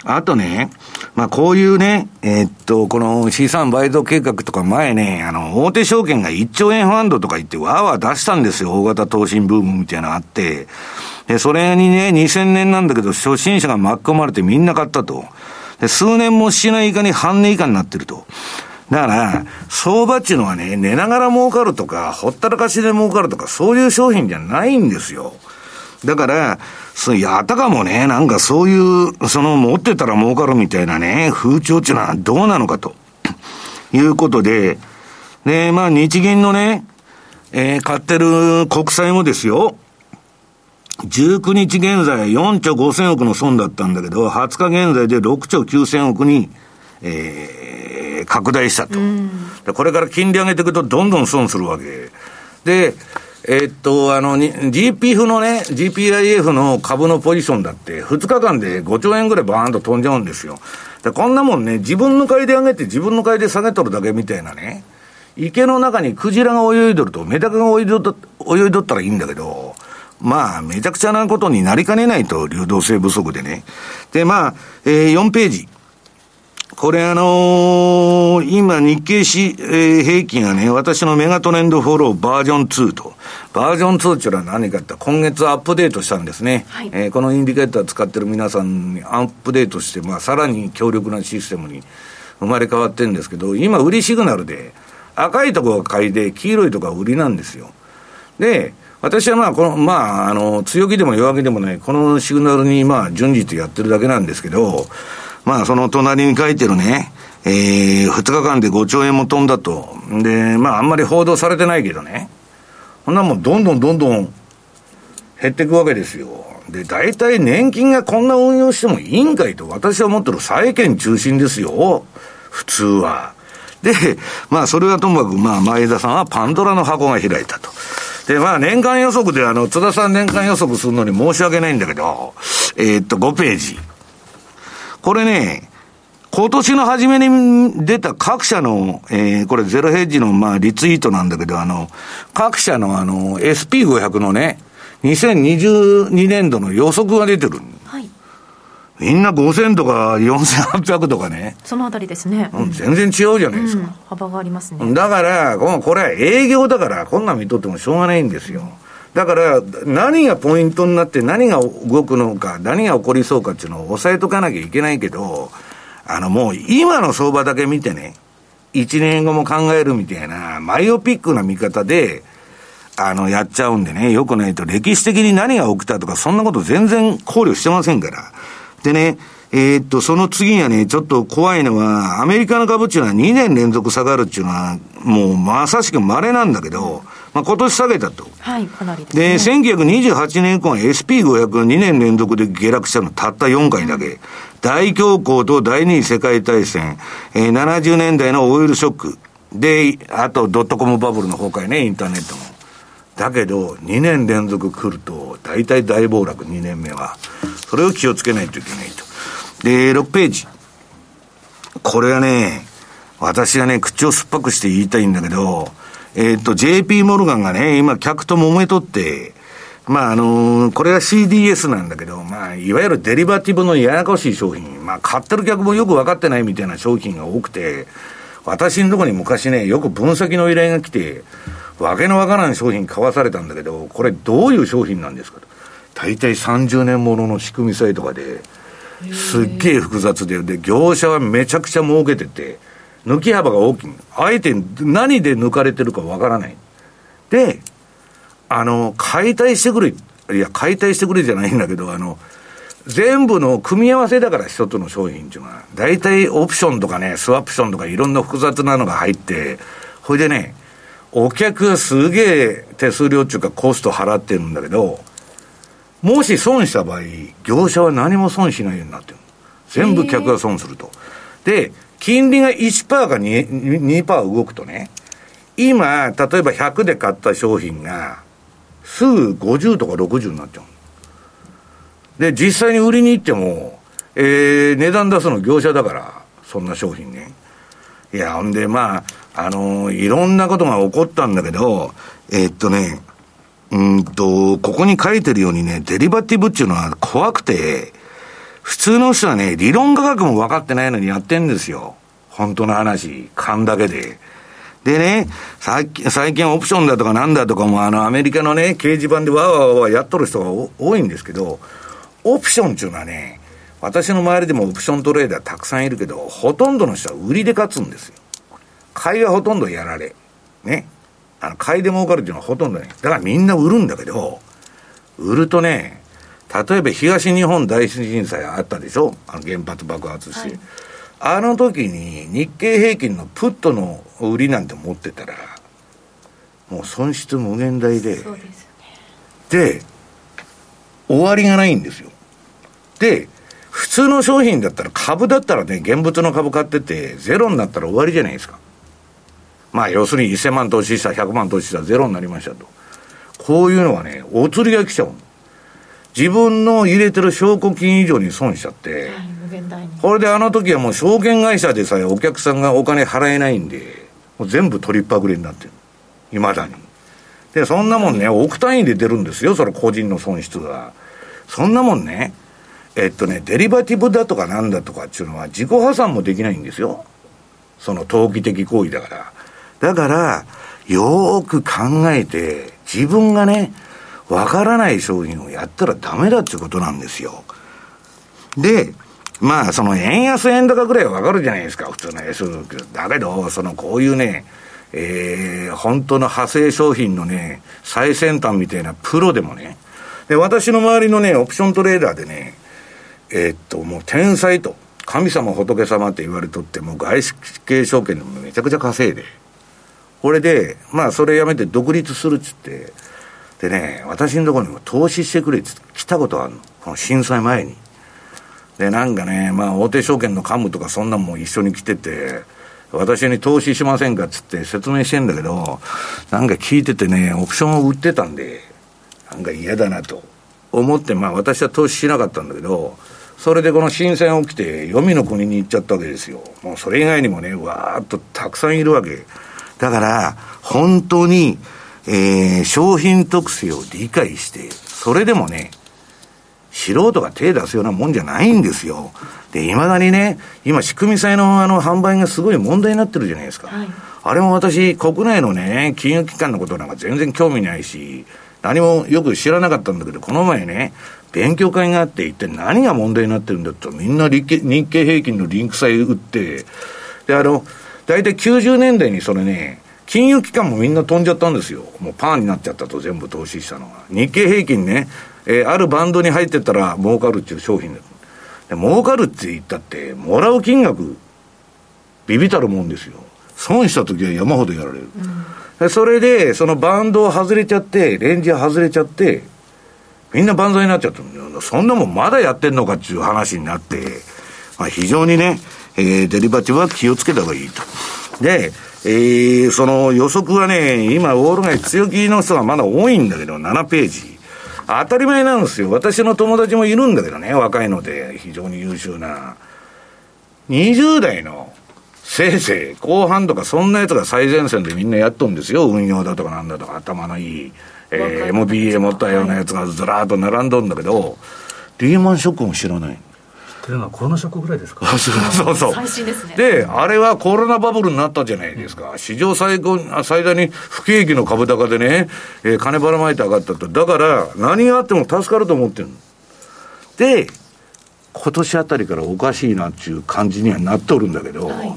あとね、まあこういうね、えー、っと、この資産倍増計画とか前ね、あの、大手証券が1兆円ファンドとか言ってわーわー出したんですよ。大型投資ブームみたいなのあって。で、それにね、2000年なんだけど、初心者が巻き込まれてみんな買ったと。で数年もしない以下に半値以下になってると。だから、相場っていうのはね、寝ながら儲かるとか、ほったらかしで儲かるとか、そういう商品じゃないんですよ。だから、そやたかもね、なんかそういう、その持ってたら儲かるみたいなね、風潮っていうのはどうなのかと。<clears throat> いうことで、で、まあ日銀のね、えー、買ってる国債もですよ、19日現在4兆5000億の損だったんだけど、20日現在で6兆9000億に、えー、拡大したと。でこれから金利上げていくとどんどん損するわけ。で、えー、っと、あの、GPF のね、GPIF の株のポジションだって、2日間で5兆円ぐらいバーンと飛んじゃうんですよ。で、こんなもんね、自分の買いで上げて自分の買いで下げとるだけみたいなね、池の中にクジラが泳いどると、メダカが泳いど泳いどったらいいんだけど、まあ、めちゃくちゃなことになりかねないと、流動性不足でね。で、まあ、えー、4ページ。これあのー、今日経し、えー、平均がね、私のメガトレンドフォローバージョン2と。バージョン2っていうのは何かって今月アップデートしたんですね。はい、えー、このインディケーター使ってる皆さんにアップデートして、まあ、さらに強力なシステムに生まれ変わってるんですけど、今売りシグナルで、赤いところが買いで、黄色いところが売りなんですよ。で、私はまあ、この、まあ、あの、強気でも弱気でもない、このシグナルにまあ、順次とやってるだけなんですけど、まあ、その隣に書いてるね、えー、2日間で5兆円も飛んだと。で、まあ、あんまり報道されてないけどね。こんなもん、どんどんどんどん減っていくわけですよ。で、大体年金がこんな運用してもいいんかいと、私は思ってる債券中心ですよ。普通は。で、まあ、それはともかく、まあ、前田さんはパンドラの箱が開いたと。で、まあ、年間予測で、あの、津田さん年間予測するのに申し訳ないんだけど、えー、っと、5ページ。これね、今年の初めに出た各社の、えー、これゼロヘッジの、まあ、リツイートなんだけど、あの、各社のあの、SP500 のね、2022年度の予測が出てる。はい。みんな5000とか4800とかね。そのあたりですね。うん、全然違うじゃないですか。うん、幅がありますね。だから、これは営業だから、こんなん見とってもしょうがないんですよ。だから、何がポイントになって何が動くのか、何が起こりそうかっていうのを抑えとかなきゃいけないけど、あのもう今の相場だけ見てね、1年後も考えるみたいな、マイオピックな見方で、あの、やっちゃうんでね、よくないと歴史的に何が起きたとか、そんなこと全然考慮してませんから。でね、えー、っと、その次にはね、ちょっと怖いのは、アメリカの株っていうのは2年連続下がるっていうのは、もうまさしく稀なんだけど、まあ今年下げたと。はい、かなりで、ね。で、1928年以降は SP500 2年連続で下落したのたった4回だけ。大恐慌と第二次世界大戦、えー、70年代のオイルショック。で、あとドットコムバブルの崩壊ね、インターネットの。だけど、2年連続来ると、大体大暴落、2年目は。それを気をつけないといけないと。で、6ページ。これはね、私がね、口を酸っぱくして言いたいんだけど、えー、と、JP モルガンがね、今、客と揉めとって、まあ、あのー、これは CDS なんだけど、まあ、いわゆるデリバティブのややこしい商品、まあ、買ってる客もよく分かってないみたいな商品が多くて、私のところに昔ね、よく分析の依頼が来て、わけのわからん商品買わされたんだけど、これどういう商品なんですかと。大体30年ものの仕組み債とかで、すっげえ複雑で、で、業者はめちゃくちゃ儲けてて、抜き幅が大きい。あえて何で抜かれてるかわからない。で、あの、解体してくれ。いや、解体してくれじゃないんだけど、あの、全部の組み合わせだから一つの商品っていうのは、大体オプションとかね、スワプションとかいろんな複雑なのが入って、ほいでね、お客がすげえ手数料っていうかコスト払ってるんだけど、もし損した場合、業者は何も損しないようになってる。全部客が損すると。で、金利が1%か 2%, 2動くとね、今、例えば100で買った商品が、すぐ50とか60になっちゃう。で、実際に売りに行っても、えー、値段出すの業者だから、そんな商品ね。いや、ほんで、まあ、あのー、いろんなことが起こったんだけど、えー、っとね、うんと、ここに書いてるようにね、デリバティブっていうのは怖くて、普通の人はね、理論価格も分かってないのにやってんですよ。本当の話、勘だけで。でね、最近、最近オプションだとかなんだとかも、あの、アメリカのね、掲示板でわーわーわーやっとる人が多いんですけど、オプションっていうのはね、私の周りでもオプショントレーダーたくさんいるけど、ほとんどの人は売りで勝つんですよ。買いはほとんどやられ。ね。あの、買いで儲かるっていうのはほとんどね。だからみんな売るんだけど、売るとね、例えば東日本大震災あったでしょ？あの原発爆発して。はい、あの時に日経平均のプットの売りなんて持ってたら、もう損失無限大で、で、ね、で、終わりがないんですよ。で、普通の商品だったら株だったらね、現物の株買ってて、ゼロになったら終わりじゃないですか。まあ、要するに1000万投資した100万投資したゼロになりましたと。こういうのはね、お釣りが来ちゃう。自分の入れてる証拠金以上に損しちゃって、これであの時はもう証券会社でさえお客さんがお金払えないんで、もう全部取りっぱぐれになってる。未だに。で、そんなもんね、億単位で出るんですよ、その個人の損失が。そんなもんね、えっとね、デリバティブだとかなんだとかっていうのは自己破産もできないんですよ。その投機的行為だから。だから、よーく考えて、自分がね、わからない商品をやったらダメだってことなんですよ。で、まあ、その円安円高ぐらいはわかるじゃないですか、普通の S。だけど、そのこういうね、えー、本当の派生商品のね、最先端みたいなプロでもね、で、私の周りのね、オプショントレーダーでね、えー、っと、もう天才と、神様仏様って言われとって、もう外資系証券でもめちゃくちゃ稼いで、これで、まあそれやめて独立するっつって、でね、私のところにも投資してくれって来たことあるの。この震災前に。で、なんかね、まあ大手証券の幹部とかそんなんも一緒に来てて、私に投資しませんかっつって説明してんだけど、なんか聞いててね、オプションを売ってたんで、なんか嫌だなと思って、まあ私は投資しなかったんだけど、それでこの震災起きて、黄泉の国に行っちゃったわけですよ。もうそれ以外にもね、わーっとたくさんいるわけ。だから、本当に、えー、商品特性を理解して、それでもね、素人が手出すようなもんじゃないんですよ。で、いまだにね、今、仕組み債のあの販売がすごい問題になってるじゃないですか。はい、あれも私、国内のね、金融機関のことなんか全然興味ないし、何もよく知らなかったんだけど、この前ね、勉強会があって、一体何が問題になってるんだと、みんな日経日経平均のリンク債売って、で、あの、大体90年代にそれね、金融機関もみんな飛んじゃったんですよ。もうパーになっちゃったと、全部投資したのが。日経平均ね、えー、あるバンドに入ってったら儲かるっていう商品で。で儲かるって言ったって、もらう金額、ビビたるもんですよ。損した時は山ほどやられる。うん、それで、そのバンドを外れちゃって、レンジ外れちゃって、みんな万歳になっちゃった。そんなもんまだやってんのかっていう話になって、まあ、非常にね、えー、デリバティブは気をつけた方がいいと。で、えー、その予測はね、今、ウォール街強気の人がまだ多いんだけど、7ページ。当たり前なんですよ。私の友達もいるんだけどね、若いので、非常に優秀な。20代の、せいぜい、後半とかそんなやつが最前線でみんなやっとんですよ。運用だとかなんだとか、頭のいい。えー、MBA 持ったようなやつがずらーっと並んどんだけど、リーマンショックも知らない。というのはコロナショックぐらいですか？<laughs> そうそうそう。最新ですね。であれはコロナバブルになったじゃないですか、うん、史上最高最大に不景気の株高でね、えー、金ばらまいて上がったと。だから何があっても助かると思ってるで今年あたりからおかしいなっていう感じにはなっとるんだけど、はい、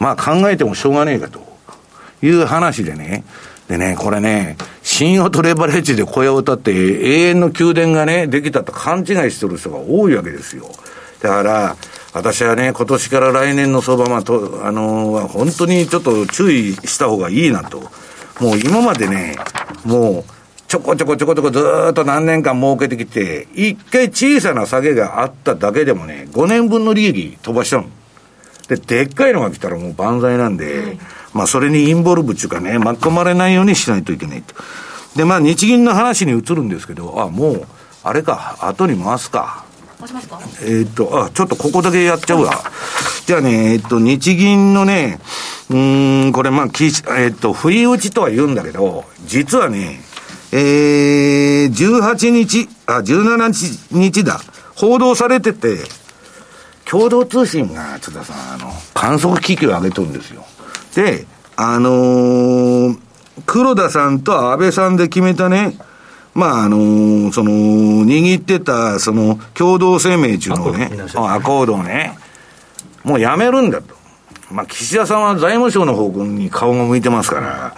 まあ考えてもしょうがねえかと。いう話でね。でね、これね、信用とレバレッジで小屋を建って永遠の宮殿がね、できたと勘違いしてる人が多いわけですよ。だから、私はね、今年から来年の相場、まあ、と、あのー、本当にちょっと注意した方がいいなと。もう今までね、もう、ちょこちょこちょこちょこずっと何年間儲けてきて、一回小さな下げがあっただけでもね、5年分の利益飛ばしちゃうで、でっかいのが来たらもう万歳なんで、はいまあ、それにインボルブっていうかね、巻き込まれないようにしないといけないと。で、まあ、日銀の話に移るんですけど、あ、もう、あれか、後に回すか。しますか？えっと、あ、ちょっとここだけやっちゃうわ。じゃあね、えっと、日銀のね、うん、これまあ、きえっと、不意打ちとは言うんだけど、実はね、えー、18日、あ、17日だ。報道されてて、共同通信が、津田さん、あの、観測機器を上げとるんですよ。で、あのー、黒田さんと安倍さんで決めたね、まあ、あのー、その、握ってた、その、共同声明中のね、アコードをね、もうやめるんだと。まあ、岸田さんは財務省の方向に顔が向いてますから、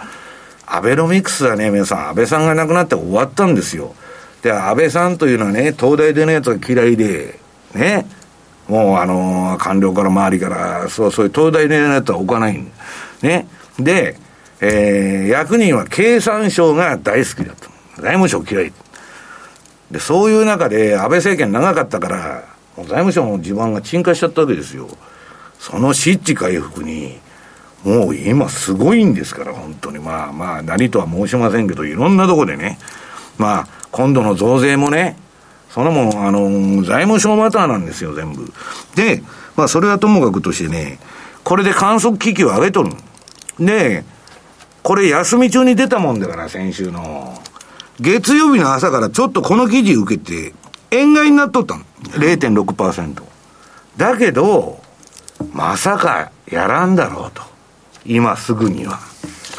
アベノミクスはね、皆さん、安倍さんが亡くなって終わったんですよ。で、安倍さんというのはね、東大出のやつが嫌いで、ね、もうあのー、官僚から周りから、そう、そういう東大出のやつは置かないね。で、えー、役人は経産省が大好きだと。財務省嫌い。で、そういう中で安倍政権長かったから、財務省の地盤が沈下しちゃったわけですよ。その失地回復に、もう今すごいんですから、本当に。まあまあ、何とは申しませんけど、いろんなとこでね、まあ、今度の増税もね、そのもあの、財務省マターなんですよ、全部。で、まあ、それはともかくとしてね、これで観測機器を上げとる。で、これ休み中に出たもんだから、先週の。月曜日の朝からちょっとこの記事受けて、円買いになっとったの。0.6%。だけど、まさかやらんだろうと。今すぐには。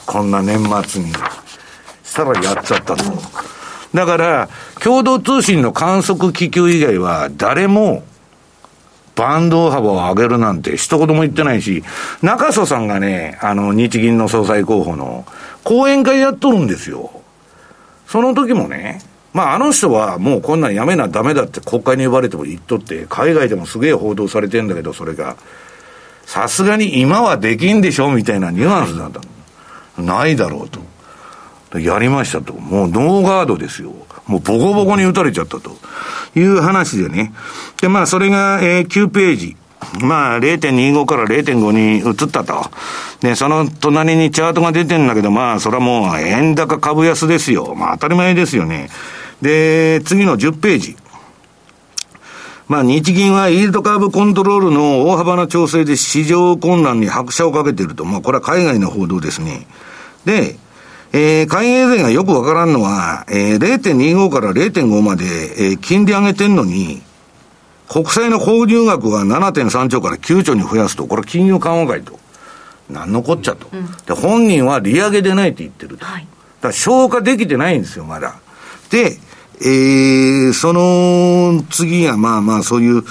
こんな年末に。したらやっちゃったと。だから、共同通信の観測気球以外は誰もバンド幅を上げるなんて一言も言ってないし、中曽さんがね、あの、日銀の総裁候補の講演会やっとるんですよ。その時もね、まあ、あの人はもうこんなんやめなダメだって国会に呼ばれても言っとって、海外でもすげえ報道されてんだけど、それが。さすがに今はできんでしょみたいなニュアンスだった。ないだろうと。やりましたと。もうノーガードですよ。もうボコボコに打たれちゃったという話でね。で、まあそれが、えー、9ページ。まあ0.25から0.5に移ったと。で、その隣にチャートが出てんだけど、まあそれはもう円高株安ですよ。まあ当たり前ですよね。で、次の10ページ。まあ、日銀はイールドカーブコントロールの大幅な調整で市場混乱に拍車をかけていると。まあ、これは海外の報道ですね。で、えー、海外勢がよくわからんのは、えー、0.25から0.5まで、えー、金利上げてんのに、国債の購入額は7.3兆から9兆に増やすと、これ金融緩和会と。なんのこっちゃと、うん、で。本人は利上げでないって言ってると。はい、だから消化できてないんですよ、まだ。で、えー、その次がまあまあそういう、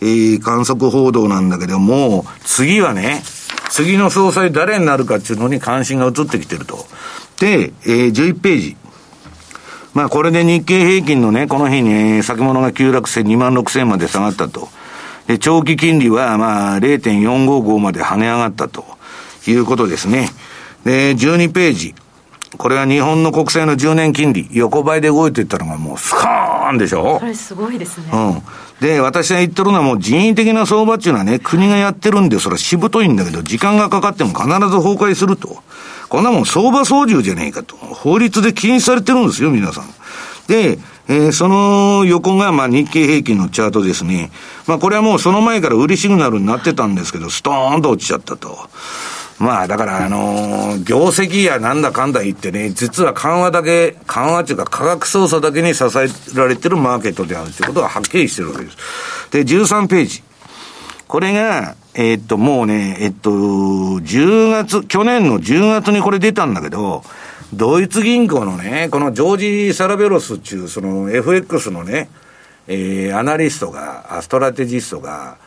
えー、観測報道なんだけども、次はね、次の総裁誰になるかっていうのに関心が移ってきてると。で、えー、11ページ。まあこれで日経平均のね、この日に先物が急落して2万6千まで下がったと。で、長期金利はまあ0.455まで跳ね上がったということですね。で、12ページ。これは日本の国債の10年金利、横ばいで動いていったのがもうスカーンでしょ？これすごいですね。うん。で、私が言ってるのはもう人為的な相場っていうのはね、国がやってるんで、それはしぶといんだけど、時間がかかっても必ず崩壊すると。こんなもん相場操縦じゃねえかと。法律で禁止されてるんですよ、皆さん。で、えー、その横が、まあ、日経平均のチャートですね。まあ、これはもうその前から売りシグナルになってたんですけど、ストーンと落ちちゃったと。まあ、だから、あのー、業績やなんだかんだ言ってね、実は緩和だけ、緩和っていうか価格操作だけに支えられてるマーケットであるということがはっきりしてるわけです。で、13ページ。これが、えー、っと、もうね、えっと、10月、去年の10月にこれ出たんだけど、ドイツ銀行のね、このジョージ・サラベロスっていう、その FX のね、えー、アナリストが、ストラテジストが、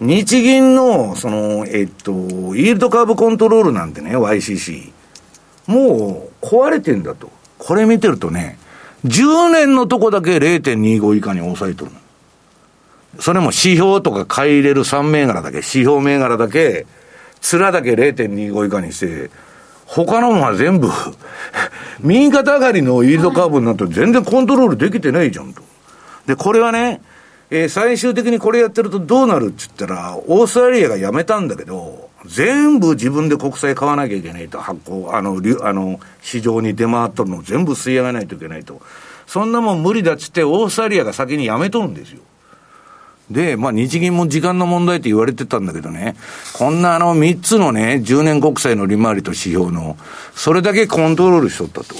日銀の、その、えっと、イールドカーブコントロールなんてね、YCC。もう壊れてんだと。これ見てるとね、10年のとこだけ0.25以下に抑えとるのそれも指標とか買い入れる3銘柄だけ、指標銘柄だけ、面だけ0.25以下にして、他のものは全部 <laughs> 右肩上がりのイールドカーブになって全然コントロールできてないじゃんと。で、これはね、えー、最終的にこれやってるとどうなるって言ったら、オーストラリアがやめたんだけど、全部自分で国債買わなきゃいけないと、発行、あの、あの、市場に出回っとるのを全部吸い上げないといけないと。そんなもん無理だっつって、オーストラリアが先にやめとるんですよ。で、まあ日銀も時間の問題って言われてたんだけどね、こんなあの3つのね、10年国債の利回りと指標の、それだけコントロールしとったと。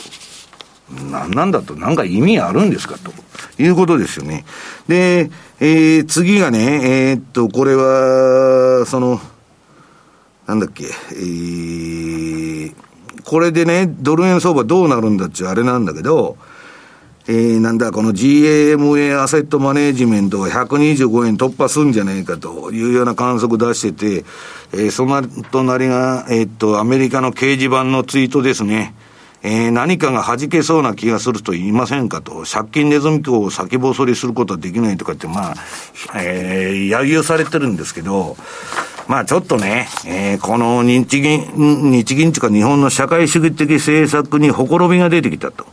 なんなんだと、なんか意味あるんですかと。いうことですよね。で、えー、次がね、えー、っと、これは、その、なんだっけ、えー、これでね、ドル円相場どうなるんだっちゅうあれなんだけど、えー、なんだ、この GAMA アセットマネジメントが125円突破するんじゃないかというような観測出してて、えー、その隣が、えー、っと、アメリカの掲示板のツイートですね。えー、何かが弾けそうな気がすると言いませんかと、借金ネズミ講を先細りすることはできないとかって、まあ、えー、揶揄されてるんですけど、まあちょっとね、えー、この日銀、日銀というか日本の社会主義的政策にほころびが出てきたと。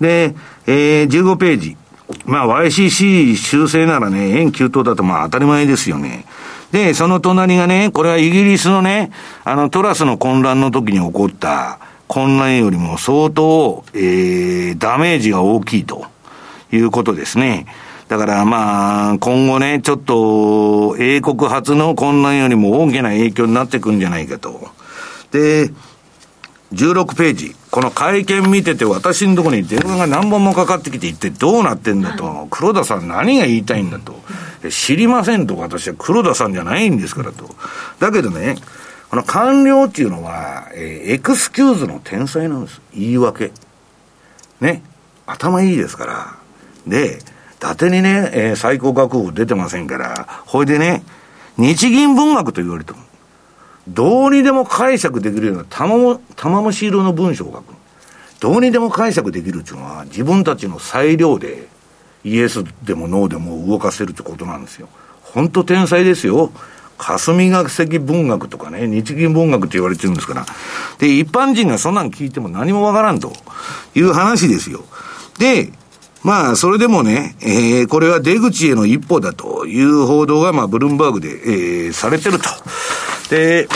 で、えー、15ページ。まあ YCC 修正ならね、円急騰だとまあ当たり前ですよね。で、その隣がね、これはイギリスのね、あのトラスの混乱の時に起こった混乱よりも相当、えー、ダメージが大きいということですね。だからまあ、今後ね、ちょっと、英国初の混乱よりも大きな影響になってくんじゃないかと。で、16ページ。この会見見てて私のところに電話が何本もかかってきて一体どうなってんだと。黒田さん何が言いたいんだと。知りませんと私は黒田さんじゃないんですからと。だけどね、この官僚っていうのは、えー、エクスキューズの天才なんです。言い訳。ね。頭いいですから。で、伊達にね、えー、最高学部出てませんから、ほいでね、日銀文学と言われても、どうにでも解釈できるような玉も、玉虫色の文章を書く。どうにでも解釈できるっていうのは、自分たちの裁量で、イエスでもノーでも動かせるってことなんですよ。本当天才ですよ。霞学石文学とかね、日銀文学って言われてるんですから。で、一般人がそんなん聞いても何もわからんという話ですよ。で、まあ、それでもね、えー、これは出口への一歩だという報道が、まあ、ブルームバーグで、えー、されてると。で、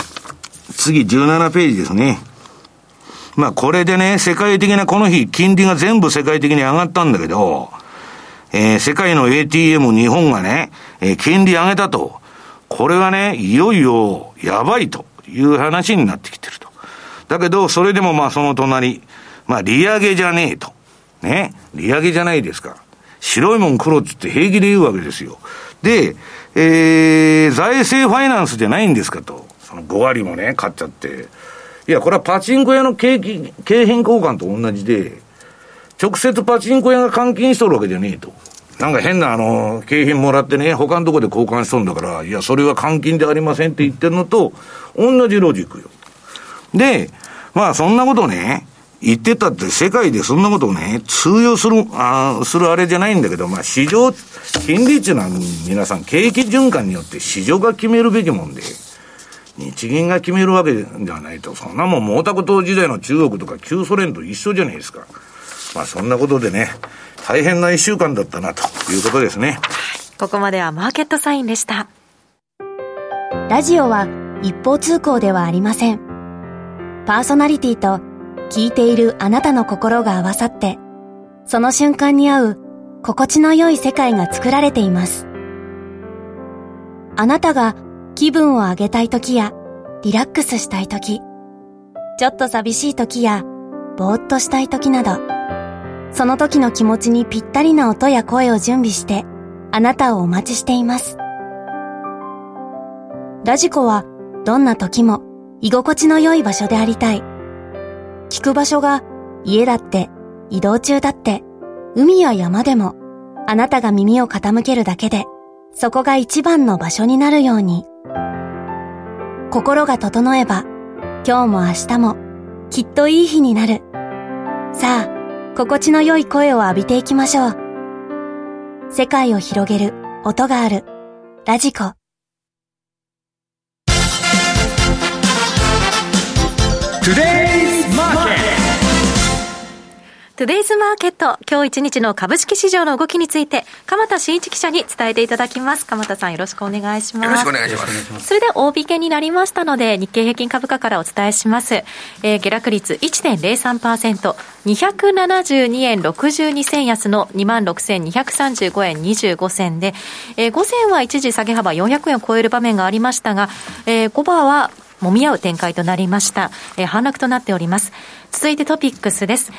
次、17ページですね。まあ、これでね、世界的なこの日、金利が全部世界的に上がったんだけど、えー、世界の ATM 日本がね、えー、金利上げたと。これがね、いよいよやばいという話になってきてると。だけど、それでもまあその隣、まあ利上げじゃねえと。ね、利上げじゃないですか。白いもん黒っつって平気で言うわけですよ。で、えー、財政ファイナンスじゃないんですかと。その5割もね、買っちゃって。いや、これはパチンコ屋の景気、景品交換と同じで、直接パチンコ屋が換金しとるわけじゃねえと。なんか変なあの、景品もらってね、他のとこで交換しとるんだから、いや、それは換金でありませんって言ってるのと、同じロジックよ。で、まあそんなことね、言ってたって世界でそんなことをね、通用する、あするあれじゃないんだけど、まあ市場、金利っていうのは皆さん景気循環によって市場が決めるべきもんで、日銀が決めるわけではないと、そんなもん毛沢東時代の中国とか旧ソ連と一緒じゃないですか。まあそんなことでね、大変な一週間だったなということですね。ここまではマーケットサインでした。ラジオは一方通行ではありません。パーソナリティと聞いているあなたの心が合わさって、その瞬間に合う心地の良い世界が作られています。あなたが気分を上げたい時やリラックスしたい時、ちょっと寂しい時やぼーっとしたい時など、その時の気持ちにぴったりな音や声を準備してあなたをお待ちしています。ラジコはどんな時も居心地の良い場所でありたい。聞く場所が家だって移動中だって海や山でもあなたが耳を傾けるだけでそこが一番の場所になるように。心が整えば今日も明日もきっといい日になる。さあ心地の良い声を浴びていきましょう。世界を広げる音がある。ラジコ。トゥデイトゥデイズマーケット、今日一日の株式市場の動きについて、鎌田新一記者に伝えていただきます。鎌田さんよろしくお願いします。よろしくお願いします。それで大引けになりましたので、日経平均株価からお伝えします。えー、下落率1.03%、272円62銭安の26,235円25銭で、えー、午前は一時下げ幅400円を超える場面がありましたが、えー、5番は揉み合う展開となりました。えー、反落となっております。続いてトピックスです。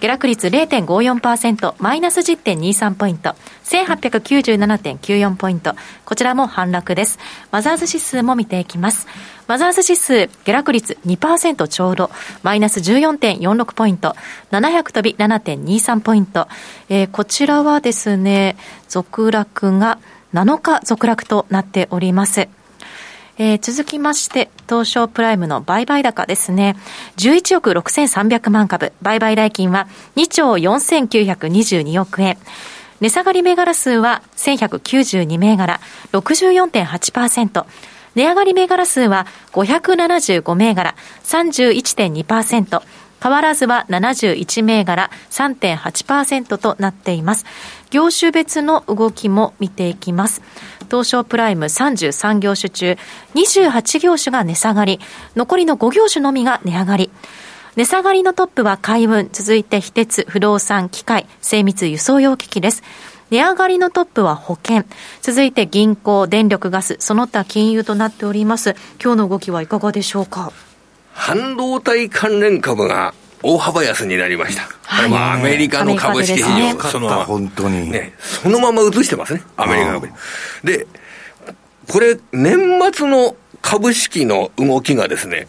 下落率0.54%、マイナス10.23ポイント、1897.94ポイント。こちらも反落です。マザーズ指数も見ていきます。マザーズ指数、下落率2%ちょうど、マイナス14.46ポイント、700飛び7.23ポイント。えー、こちらはですね、続落が7日続落となっております。えー、続きまして、東証プライムの売買高ですね。11億6300万株。売買代金は2兆4922億円。値下がり銘柄数は1192銘柄、64.8%。値上がり銘柄数は575銘柄、31.2%。変わらずは71銘柄3.8%となっています。業種別の動きも見ていきます。東証プライム33業種中、28業種が値下がり、残りの5業種のみが値上がり。値下がりのトップは海運、続いて非鉄、不動産、機械、精密輸送用機器です。値上がりのトップは保険、続いて銀行、電力ガス、その他金融となっております。今日の動きはいかがでしょうか？半導体関連株が大幅安になりました。はい、まあ、アメリカの株式市場、ね、そのまま、本当に。ね、そのまま移してますね、アメリカ株。で、これ、年末の株式の動きがですね、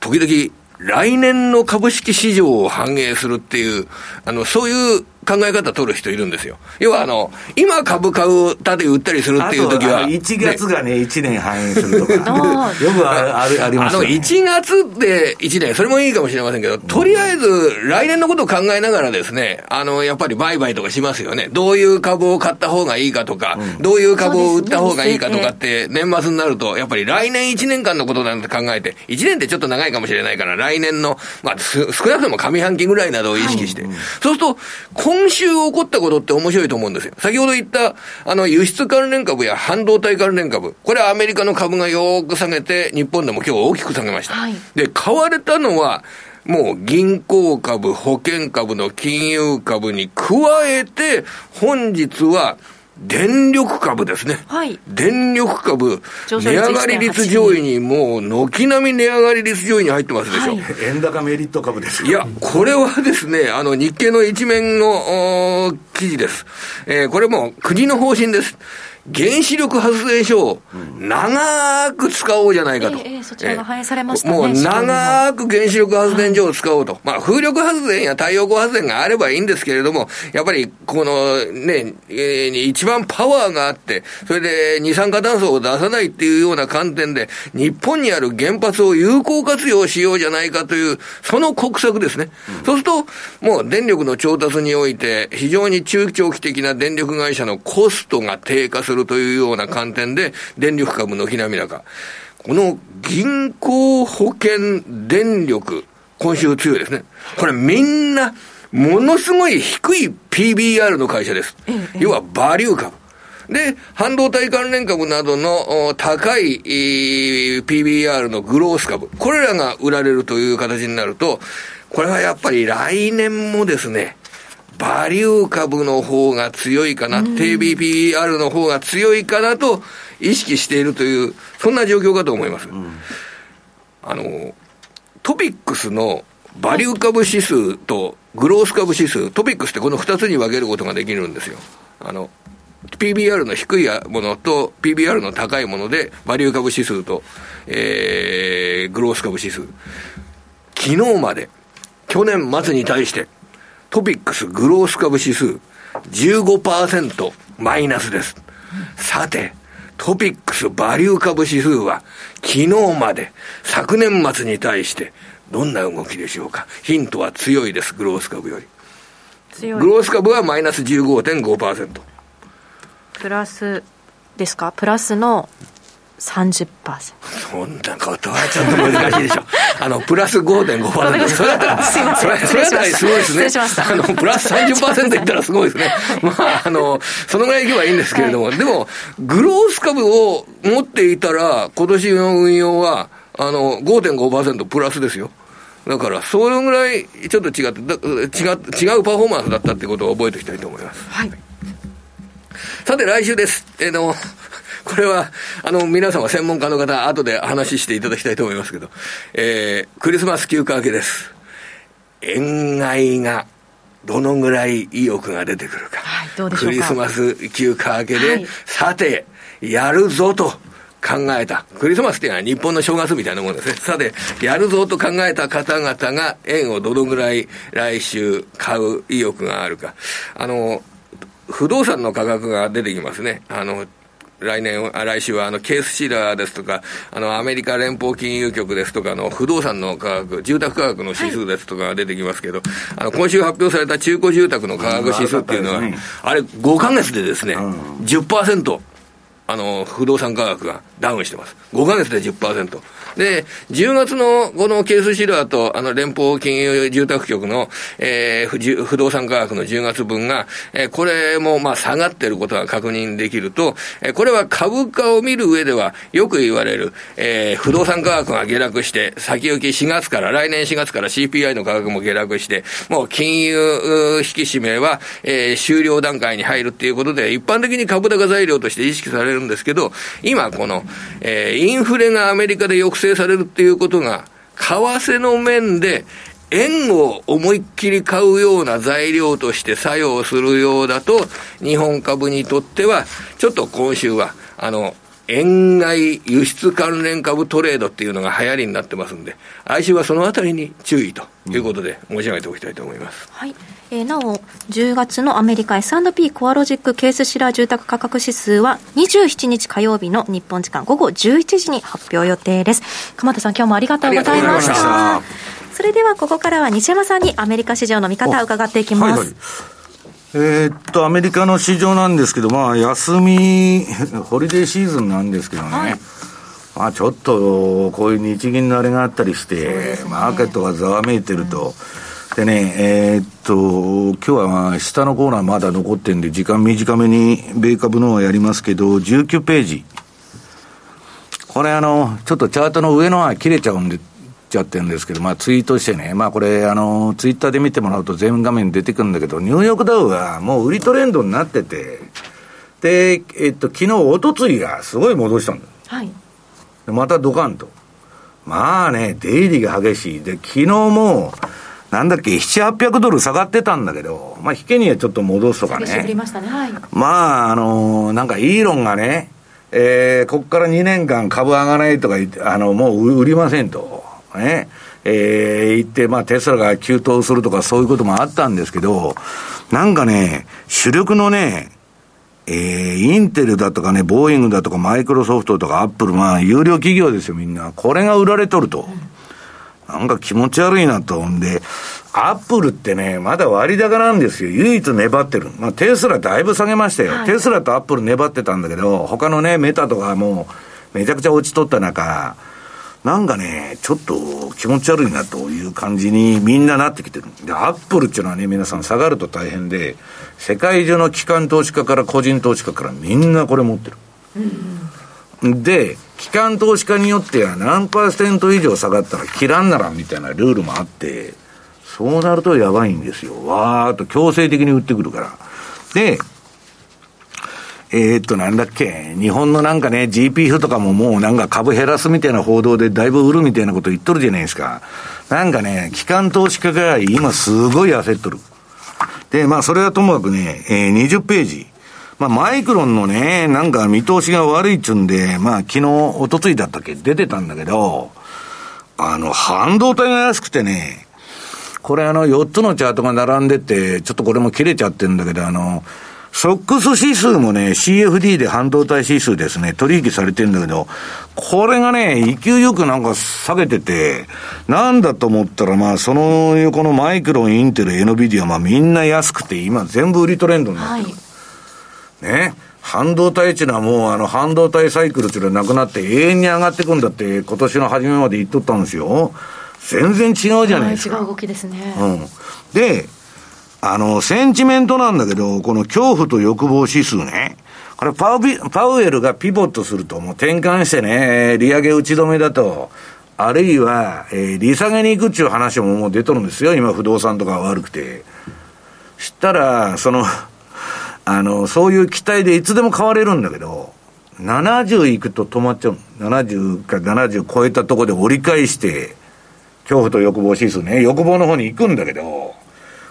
時々、来年の株式市場を反映するっていう、あの、そういう考え方取る人いるんですよ。要はあの、今株買うたで売ったりするっていう時は。1月がね、1年反映するとか。<laughs> よくあるあります、ね、あの、1月で1年、それもいいかもしれませんけど、とりあえず来年のことを考えながらですね、あの、やっぱり売買とかしますよね。どういう株を買った方がいいかとか、うん、どういう株を売った方がいいかとかって、年末になると、やっぱり来年1年間のことなんて考えて、1年ってちょっと長いかもしれないから、来年の、まあ、少なくとも上半期ぐらいなどを意識して、はい、そうすると、今週起こったことって面白いと思うんですよ。先ほど言った、あの、輸出関連株や半導体関連株。これはアメリカの株がよく下げて、日本でも今日大きく下げました。はい、で、買われたのは、もう銀行株、保険株の金融株に加えて、本日は、電力株ですね。はい。電力株、値上がり率上位にもう、軒並み値上がり率上位に入ってますでしょ。はい、<laughs> 円高メリット株ですいや、これはですね、あの、日経の一面の記事です。えー、これも国の方針です。原子力発電所を長く使おうじゃないかと。ええそちらが反映されましたね。もう長く原子力発電所を使おうと。はい、まあ、風力発電や太陽光発電があればいいんですけれども、やっぱり、このね、えー、一番パワーがあって、それで二酸化炭素を出さないっていうような観点で、日本にある原発を有効活用しようじゃないかという、その国策ですね。うん、そうすると、もう電力の調達において、非常に中長期的な電力会社のコストが低下するするというような観点で、電力株のなみ高。この銀行、保険、電力、今週強いですね。これみんな、ものすごい低い PBR の会社です。要はバリュー株。で、半導体関連株などの高い PBR のグロース株。これらが売られるという形になると、これはやっぱり来年もですね、バリュー株の方が強いかな、低 BPR の方が強いかなと意識しているという、そんな状況かと思います。うん、あの、トピックスのバリュー株指数とグロース株指数、トピックスってこの2つに分けることができるんですよ。あの、PBR の低いものと PBR の高いもので、バリュー株指数と、えー、グロース株指数。昨日まで、去年末に対して、トピックスグロース株指数15%マイナスです。さて、トピックスバリュー株指数は昨日まで昨年末に対してどんな動きでしょうかヒントは強いです、グロース株より。強い。グロース株はマイナス15.5%。プラスですか？プラスの30%そんなことはちょっと難しいでしょ。<laughs> あのプラス5.5%それだったらすいません。それだったらすごいですね。あのプラス30%いったらすごいですね。<laughs> まああのそのぐらいいけばいいんですけれども、はい、でもグロース株を持っていたら今年の運用はあの5.5%プラスですよ。だから、そのぐらいちょっと違って違、違うパフォーマンスだったってことを覚えておきたいと思います。はい。さて、来週です。えー、の、これは、あの、皆様専門家の方、後で話していただきたいと思いますけど、えー、クリスマス休暇明けです。円買いがどのぐらい意欲が出てくるか。はい、どうでしょうか？クリスマス休暇明けで、はい、さて、やるぞと。考えた。クリスマスっていうのは日本の正月みたいなもんですね。さて、やるぞと考えた方々が円をどのぐらい来週買う意欲があるか。あの、不動産の価格が出てきますね。あの、来年、来週はあのケースシラーですとか、あのアメリカ連邦金融局ですとかの不動産の価格、住宅価格の指数ですとかが出てきますけど、はい、あの今週発表された中古住宅の価格指数っていうのは、あれ5か月でですね、10%。あの、不動産価格がダウンしてます。5ヶ月で10%。で、10月のこのケースシルアーと、あの、連邦金融住宅局の、えー、不動産価格の10月分が、えー、これも、まあ、下がってることが確認できると、えー、これは株価を見る上では、よく言われる、えー、不動産価格が下落して、先行き4月から、来年4月から CPI の価格も下落して、もう金融引き締めは、えー、終了段階に入るっていうことで、一般的に株高材料として意識されるんですけど、今この、えー、インフレがアメリカで抑制されるっていうことが、為替の面で、円を思いっきり買うような材料として作用するようだと、日本株にとっては、ちょっと今週は、あの、円買い輸出関連株トレードっていうのが流行りになってますんで、来週はそのあたりに注意ということで申し上げておきたいと思います。はい。えー、なお、10月のアメリカ S&P コアロジックケースシラー住宅価格指数は27日火曜日の日本時間午後11時に発表予定です。鎌田さん、今日もありがとうございました。それではここからは西山さんにアメリカ市場の見方を伺っていきます。はいはいえー、っと、アメリカの市場なんですけど、まあ、休み、ホリデーシーズンなんですけどね、はい、まあ、ちょっと、こういう日銀のあれがあったりして、ね、マーケットがざわめいてると、うん、でね、えー、っと、今日はまあ、下のコーナーまだ残ってんで、時間短めに、米株のはやりますけど、19ページ。これあの、ちょっとチャートの上のは切れちゃうんで、ちゃってるんですけど、まあ、ツイートしてね、まあ、これ、あの、ツイッターで見てもらうと全画面出てくるんだけど、ニューヨークダウはもう売りトレンドになってて、で、えっと、昨日、おとついがすごい戻したんだ。はい。またドカンと。まあね、出入りが激しい。で、昨日も、なんだっけ、7、800ドル下がってたんだけど、まあ、引けにはちょっと戻すとかね。まねはい、まあ、あのー、なんか、イーロンがね、えー、ここから2年間株上がらないとか言って、あの、もう売りませんと。ね、えー、行って、まあ、テスラが急騰するとかそういうこともあったんですけど、なんかね、主力のね、えー、インテルだとかね、ボーイングだとか、マイクロソフトとか、アップル、まあ、優良企業ですよ、みんな。これが売られとると。なんか気持ち悪いなと。んで、アップルってね、まだ割高なんですよ。唯一粘ってる。まあ、テスラだいぶ下げましたよ。はい、テスラとアップル粘ってたんだけど、他のね、メタとかもう、めちゃくちゃ落ちとった中、なんかね、ちょっと気持ち悪いなという感じにみんななってきてる。で、アップルっていうのはね、皆さん下がると大変で、世界中の機関投資家から個人投資家からみんなこれ持ってる。うん、で、機関投資家によっては何パーセント以上下がったら切らんならみたいなルールもあって、そうなるとやばいんですよ。わーっと強制的に売ってくるから。で、えー、っと、なんだっけ、日本のなんかね、GPF とかももうなんか株減らすみたいな報道でだいぶ売るみたいなこと言っとるじゃないですか。なんかね、機関投資家が今すごい焦っとる。で、まあそれはともかくね、えー、20ページ。まあマイクロンのね、なんか見通しが悪いっちゅうんで、まあ昨日、おとついだったっけ、出てたんだけど、あの、半導体が安くてね、これあの4つのチャートが並んでて、ちょっとこれも切れちゃってるんだけど、あの、ソックス指数もね、CFD で半導体指数ですね、取引されてるんだけど、これがね、勢いよくなんか下げてて、なんだと思ったら、まあ、その横のマイクロン、インテル、エノビディア、まあみんな安くて、今全部売りトレンドになってる。はい、ね。半導体っていうのはもうあの半導体サイクルっていうのはなくなって永遠に上がってくんだって今年の初めまで言っとったんですよ。全然違うじゃないですか。違う動きですね。うん。で、あの、センチメントなんだけど、この恐怖と欲望指数ね。これパウビ、パウエルがピボットすると、もう転換してね、利上げ打ち止めだと、あるいは、えー、利下げに行くっていう話ももう出とるんですよ。今不動産とか悪くて。したら、その、あの、そういう期待でいつでも買われるんだけど、70いくと止まっちゃう。70か70超えたところで折り返して、恐怖と欲望指数ね、欲望の方に行くんだけど、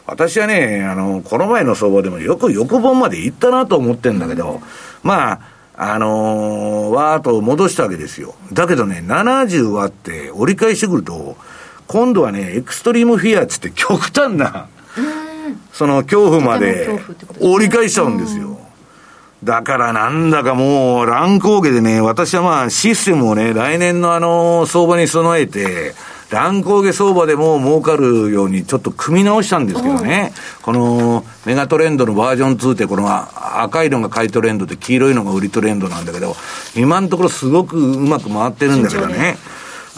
私はね、あの、この前の相場でもよく欲望まで行ったなと思ってんだけど、まあ、あのー、わーっと戻したわけですよ。だけどね、70割って折り返してくると、今度はね、エクストリームフィアっつって極端な、その恐怖まで折り返しちゃうんですよ。だからなんだかもう乱高下でね、私はまあシステムをね、来年のあの相場に備えて、乱高下相場でも儲かるようにちょっと組み直したんですけどね、このメガトレンドのバージョン2ってこの赤いのが買いトレンドで黄色いのが売りトレンドなんだけど、今のところすごくうまく回ってるんだけどね、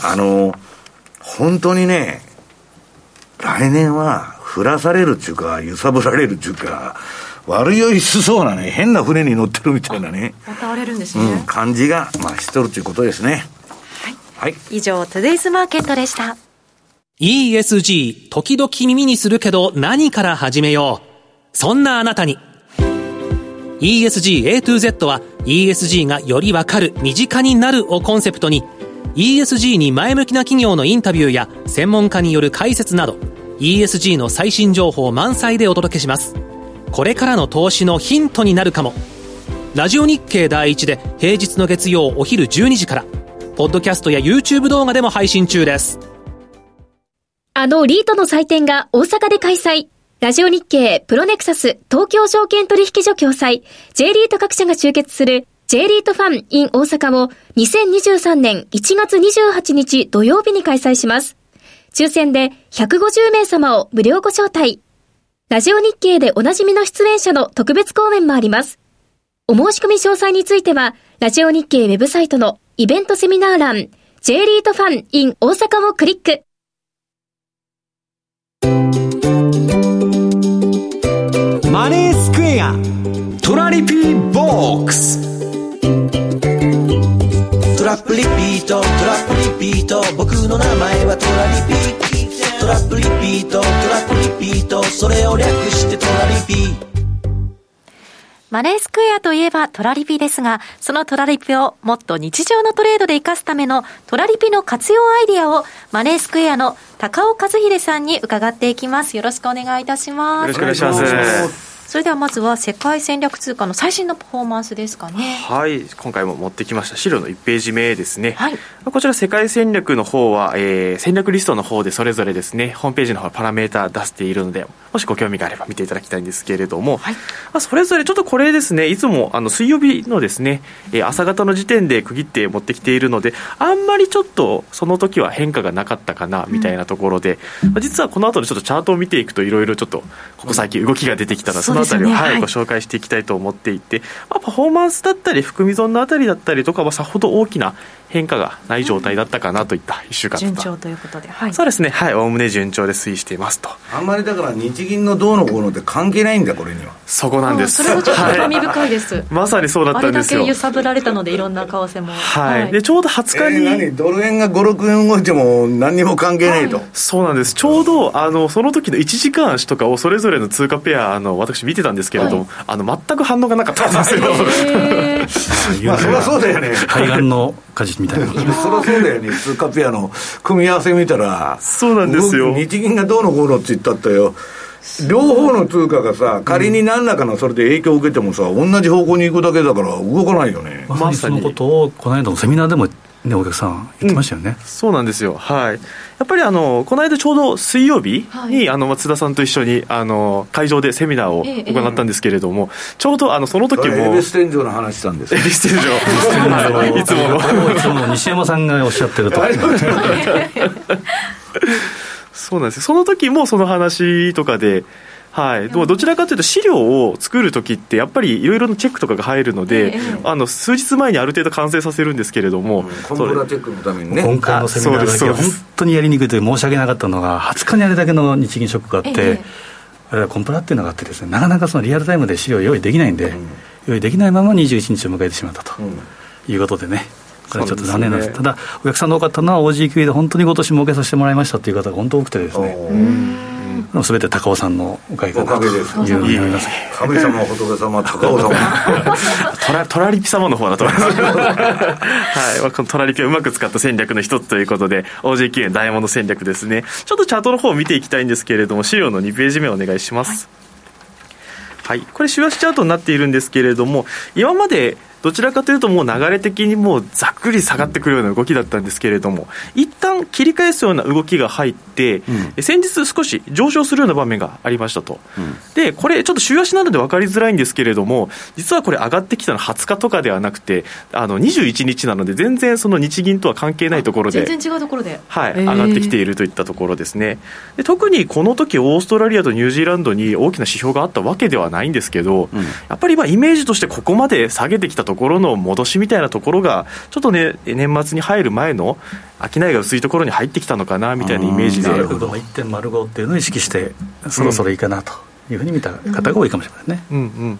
あの、本当にね、来年は降らされるっていうか、揺さぶられるっていうか、悪酔いしそうなね、変な船に乗ってるみたいなね。また荒れるんですね。うん、感じが、まあ、しとるということですね。はい。はい。以上、トゥデイズマーケットでした。ESG、時々耳にするけど何から始めよう。そんなあなたに。ESG A to Z は ESG がよりわかる、身近になるをコンセプトに ESG に前向きな企業のインタビューや専門家による解説など ESG の最新情報満載でお届けします。これからの投資のヒントになるかも。ラジオ日経第一で平日の月曜お昼12時から、ポッドキャストや YouTube 動画でも配信中です。あのリートの祭典が大阪で開催。ラジオ日経プロネクサス東京証券取引所共催 J リート各社が集結する J リートファン in 大阪を2023年1月28日土曜日に開催します。抽選で150名様を無料ご招待。ラジオ日経でおなじみの出演者の特別講演もあります。お申し込み詳細については、ラジオ日経ウェブサイトのイベントセミナー欄、J リートファン in 大阪をクリック。マネースクエアトラリピーボックストラップリピートトラップリピート僕の名前はトラリピトラップリピートトラップリピートそれを略してトラリピマネースクエアといえばトラリピですが、そのトラリピをもっと日常のトレードで活かすためのトラリピの活用アイディアをマネースクエアの高尾和秀さんに伺っていきます。よろしくお願いいたします。よろしくお願いします。それではまずは世界戦略通貨の最新のパフォーマンスですかね。はい。今回も持ってきました。資料の1ページ目ですね、はい、こちら世界戦略の方は、えー、戦略リストの方でそれぞれですね。ホームページの方パラメータ出しているのでもしご興味があれば見ていただきたいんですけれども、はい、まあ、それぞれちょっとこれですね。いつもあの水曜日のですね、えー、朝方の時点で区切って持ってきているのであんまりちょっとその時は変化がなかったかなみたいなところで、うん、実はこの後でちょっとチャートを見ていくといろいろちょっとここ最近動きが出てきたら、そのあたりを、はい、ご紹介していきたいと思っていて、まあ、パフォーマンスだったり含み損のあたりだったりとかはさほど大きな変化がない状態だったかなといった1週間順調ということで、はい、そうですね。はい。おおむね順調で推移していますと。あんまりだから日銀のどうのこうのって関係ないんだこれには。そこなんです。それもちょっと興味深いです、はい、まさにそうだったんですよ。あれだけ揺さぶられたのでいろんな為替も。はい、はい、でちょうど20日に、えー、何？ドル円が56円動いても何にも関係ないと、はい、そうなんです。ちょうどあのその時の1時間足とかをそれぞれの通貨ペアあの私見てたんですけれども、あの全く反応がなかったんですよ、<laughs> まあそりゃそうだよね。海岸の果実みたいな。<laughs> そりゃそうだよね。通貨ペアの組み合わせ見たらそうなんですよ。日銀がどうのこうのって言ったったよ。両方の通貨がさ、仮に何らかのそれで影響を受けてもさ、同じ方向に行くだけだから動かないよね。まさにそのことを、この間のセミナーでもね、お客さん言ってましたよね、うん、そうなんですよ、はい、やっぱりあのこの間ちょうど水曜日に、はい、あの松田さんと一緒にあの会場でセミナーを行ったんですけれども、ええ、ちょうどあのその時もエビス天井の話したんです。エビス天井。い。つもいつも西山さんがおっしゃってると。<laughs> そうなんですその時もその話とかではい、でも。どちらかというと資料を作るときってやっぱりいろいろなチェックとかが入るので、えー、あの数日前にある程度完成させるんですけれども、うん、コンプラチェックのためにね。今回のセミナーだけ本当にやりにくい。と申し訳なかったのが20日にあれだけの日銀ショックがあって、えー、コンプラっていうのがあってですねなかなかそのリアルタイムで資料用意できないんで、うん、用意できないまま21日を迎えてしまったと。いうことでね、これはちょっと残念なんです、ね、ただ、お客さんの多かったのは、OG 級で本当に今年儲けさせてもらいましたという方が本当多くてですね。すべて高尾さんのおかげかなというふうに思います。神様仏様高尾様。<laughs> トラトラリピ様の方だと思います。はい、まあ、このトラリピをうまく使った戦略の一つということで OJQ 円ダイヤモンド戦略ですね。ちょっとチャートの方を見ていきたいんですけれども資料の2ページ目お願いします、はい、はい、これ週足チャートになっているんですけれども今までどちらかというともう流れ的にもうざっくり下がってくるような動きだったんですけれども一旦切り返すような動きが入って、うん、先日少し上昇するような場面がありましたと、うん、でこれちょっと週足なので分かりづらいんですけれども実はこれ上がってきたのは20日とかではなくてあの21日なので全然その日銀とは関係ないところで全然違うところで、はい、上がってきているといったところですね。で特にこの時オーストラリアとニュージーランドに大きな指標があったわけではないんですけど、うん、やっぱりまあイメージとしてここまで下げてきたところの戻ししみたいなところが、ちょっとね、年末に入る前の商いが薄いところに入ってきたのかなみたいなイメージで。なるほど、1.05っていうのを意識して、そろそろいいかなというふうに見た方が多いかもしれないね。うん、うん。うん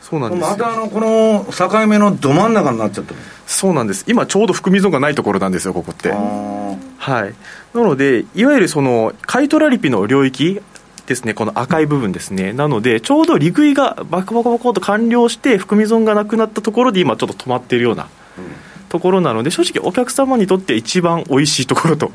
そうなんですまたあのこの境目のど真ん中になっちゃったそうなんです。今ちょうど含み損がないところなんですよここって。はい。なのでいわゆるその買い取らリピの領域ですね、この赤い部分ですね、なので、ちょうど利食いがバコバコバコと完了して、含み損がなくなったところで、今、ちょっと止まっているようなところなので、正直、お客様にとって一番おいしいところと。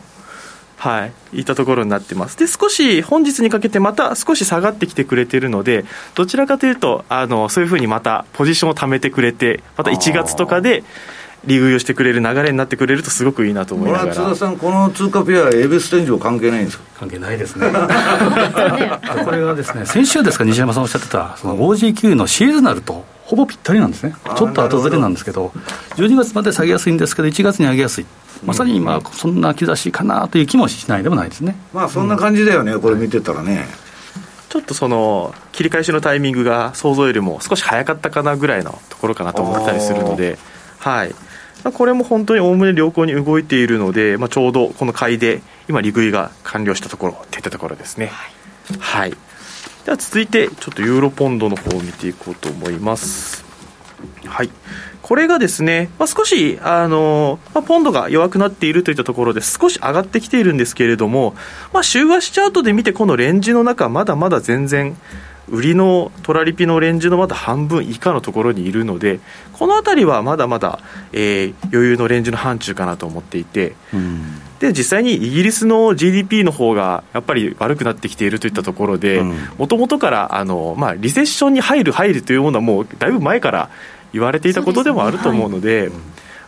はい、いったところになってます。で、少し本日にかけてまた少し下がってきてくれてるので、どちらかというと、あの、そういうふうにまたポジションを貯めてくれて、また1月とかで、利食いをしてくれる流れになってくれるとすごくいいなと思いながら。津田さんこの通貨ペアエビス天井関係ないんですか関係ないですね。これがですね先週ですか西山さんおっしゃってたその OG9 のシーズナルとほぼぴったりなんですね。ちょっと後ずれなんですけど12月まで下げやすいんですけど1月に上げやすい。まさに今そんな兆しかなという気もしないでもないですね。まあそんな感じだよね、うん、これ見てたらね、ちょっとその切り返しのタイミングが想像よりも少し早かったかなぐらいのところかなと思ったりするので、はい、これも本当におおむね良好に動いているので、まあ、ちょうどこの買いで今、利食いが完了したところといったところですね。はい、はい、では続いて、ちょっとユーロポンドの方を見ていこうと思います。はい、これがですね、まあ、少しあの、まあ、ポンドが弱くなっているといったところで少し上がってきているんですけれども、まあ、週足チャートで見てこのレンジの中まだまだ全然売りのトラリピのレンジのまだ半分以下のところにいるのでこの辺りはまだまだ、えー、余裕のレンジの範疇かなと思っていて、うん、で実際にイギリスの GDP の方がやっぱり悪くなってきているといったところでもともとからあの、まあ、リセッションに入る入るというものはもうだいぶ前から言われていたことでもあると思うので。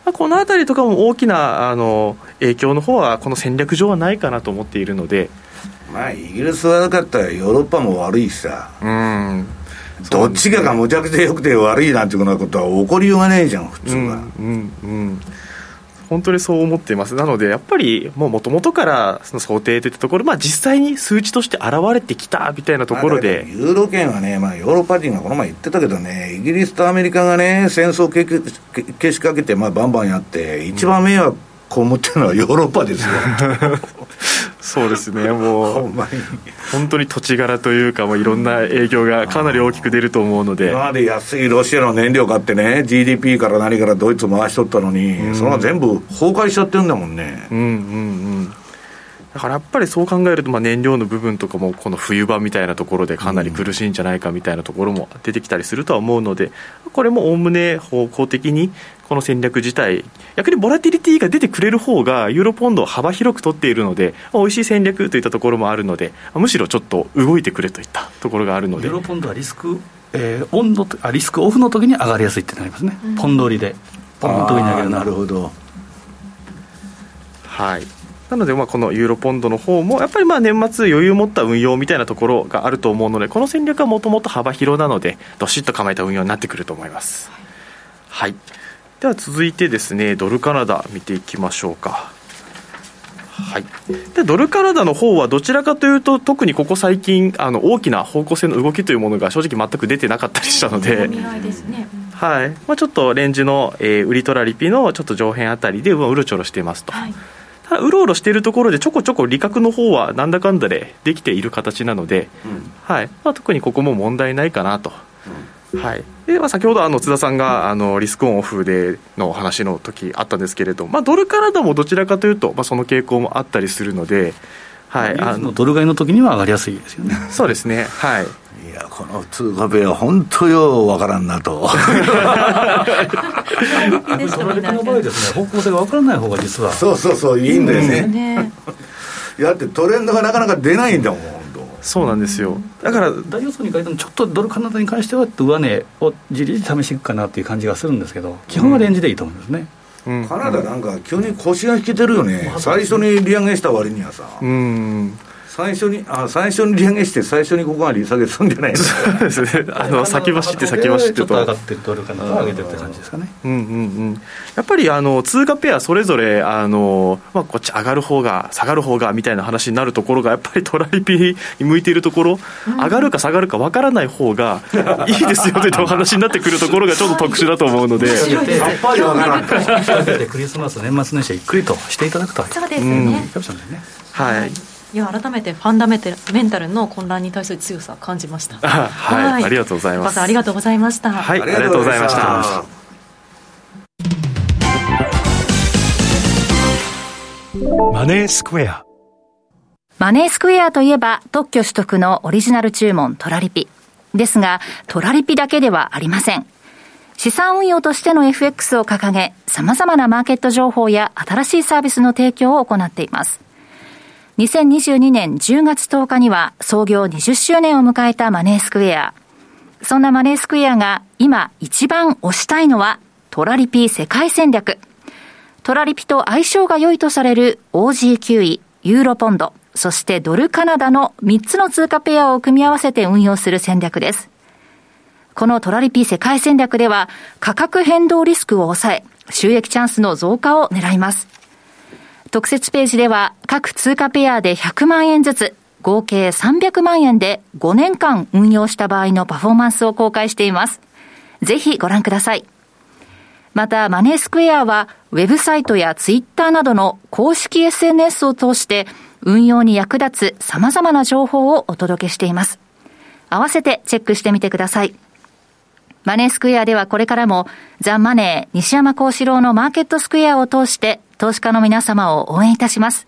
この辺りとかも大きなあの影響の方はこの戦略上はないかなと思っているので、まあイギリス悪かったらヨーロッパも悪いしさ。うん。どっちかがむちゃくちゃ良くて悪いなんてことは起こりようがないじゃん普通は。うん、うん、本当にそう思っています。なのでやっぱりもともとからその想定といったところ、まあ、実際に数値として現れてきたみたいなところで、ユーロ圏はね、まあ、ヨーロッパ人がこの前言ってたけどねイギリスとアメリカがね戦争けしかけて、まあ、バンバンやって一番迷惑被ってるのはヨーロッパですよ <laughs> そうですね、もう、本当に土地柄というか、もういろんな影響がかなり大きく出ると思うので。今まで安いロシアの燃料買ってね、GDP から何からドイツ回しとったのに、うん、それが全部崩壊しちゃってるんだもんね。うんうんうんだからやっぱりそう考えると、まあ、燃料の部分とかもこの冬場みたいなところでかなり苦しいんじゃないかみたいなところも出てきたりするとは思うのでこれもおおむね方向的にこの戦略自体逆にボラティリティが出てくれる方がユーロポンドを幅広く取っているので美味しい戦略といったところもあるのでむしろちょっと動いてくれといったところがあるので。ユーロポンドはリスク、えー、オンのあリスクオフの時に上がりやすいってなりますね、うん、ポンド売りで。ポンの時に上げるなるほど。はいなので、まあ、このユーロポンドの方も、やっぱりまあ年末、余裕を持った運用みたいなところがあると思うので、この戦略はもともと幅広なので、どしっと構えた運用になってくると思います。はい、では続いてですね、ドルカナダ見ていきましょうか。はい、でドルカナダの方はどちらかというと特にここ最近あの大きな方向性の動きというものが正直全く出てなかったりしたので、はいまあ、ちょっとレンジの、えー、売りトラリピのちょっと上辺あたりでうろちょろしていますと。はいうろうろしているところでちょこちょこ利確の方はなんだかんだでできている形なので、うん、はいまあ、特にここも問題ないかなと。うん、はいでまあ、先ほどあの津田さんがあのリスクオンオフでの話の時あったんですけれど、まあ、ドルカナダもどちらかというと、まあ、その傾向もあったりするので、はい、あのドル買いの時には上がりやすいですよね。そうですね。はい。いや、この通貨ペア、本当ようわからんなと。ドルの場合ですね、方向性がわからない方が実は。そうそうそう、いいんだよね。ねだってトレンドがなかなか出ないんだもん。そうなんですよ。だから大予想に書いてもちょっとドルカナダに関しては上値をじりじり試していくかなっていう感じがするんですけど基本はレンジでいいと思いますね、うん、カナダなんか急に腰が引けてるよね、最初に利上げした割にはさ、うん最初に、あ最初に利上げして、最初にここが利下げするんじゃないですか。そうですね。あの、先走って先走ってと。ちょっと上がってるドルかな上げてるって感じですかね。うんうんうん。やっぱり、あの、通貨ペアそれぞれ、あの、まあ、こっち上がる方が、下がる方が、みたいな話になるところが、やっぱりトラリピに向いているところ、上がるか下がるか分からない方が、いいですよというお話になってくるところがちょっと特殊だと思うので。やっぱり分からん。<laughs> クリスマス、年末年始ゆっくりとしていただくと。そうですよね。はい。いや改めてファンダメメンタルの混乱に対する強さを感じました。はい、はい、ありがとうございます。ありがとうございました。はいありがとうございました。マネースクエア。マネースクエアといえば特許取得のオリジナル注文トラリピ。ですがトラリピだけではありません。資産運用としての FX を掲げ様々なマーケット情報や新しいサービスの提供を行っています2022年10月10日には創業20周年を迎えたマネースクエア。そんなマネースクエアが今一番推したいのはトラリピ世界戦略。トラリピと相性が良いとされる OG9 位、ユーロポンド、そしてドルカナダの3つの通貨ペアを組み合わせて運用する戦略です。このトラリピ世界戦略では価格変動リスクを抑え、収益チャンスの増加を狙います。特設ページでは各通貨ペアで100万円ずつ、合計300万円で5年間運用した場合のパフォーマンスを公開しています。ぜひご覧ください。また、マネースクエアは、ウェブサイトやツイッターなどの公式 SNS を通して、運用に役立つ様々な情報をお届けしています。合わせてチェックしてみてください。マネースクエアではこれからも、ザ・マネー、西山幸四郎のマーケットスクエアを通して、投資家の皆様を応援いたします。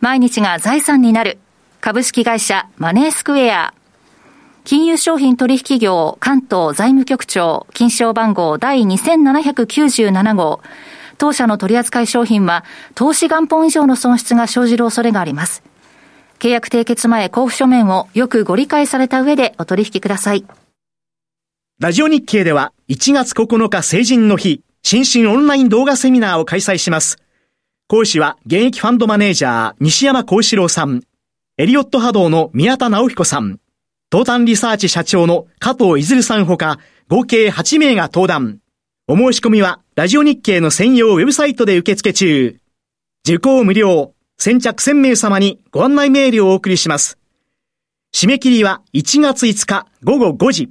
毎日が財産になる株式会社マネースクエア。金融商品取引業関東財務局長金賞番号第2797号。当社の取扱い商品は投資元本以上の損失が生じる恐れがあります。契約締結前交付書面をよくご理解された上でお取引ください。ラジオ日経では1月9日成人の日、新進オンライン動画セミナーを開催します。講師は現役ファンドマネージャー西山幸四郎さん、エリオット波動の宮田直彦さん、東端リサーチ社長の加藤いずるさんほか、合計8名が登壇。お申し込みは、ラジオ日経の専用ウェブサイトで受付中。受講無料。先着1000名様にご案内メールをお送りします。締め切りは1月5日午後5時。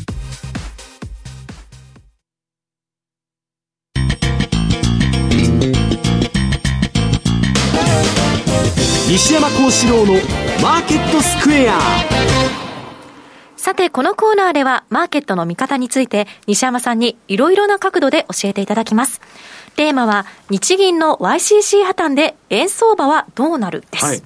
西山幸四郎のマーケットスクエアさて、このコーナーでは、マーケットの見方について、西山さんにいろいろな角度で教えていただきます。テーマは、日銀の YCC 破綻で円相場はどうなるです。はい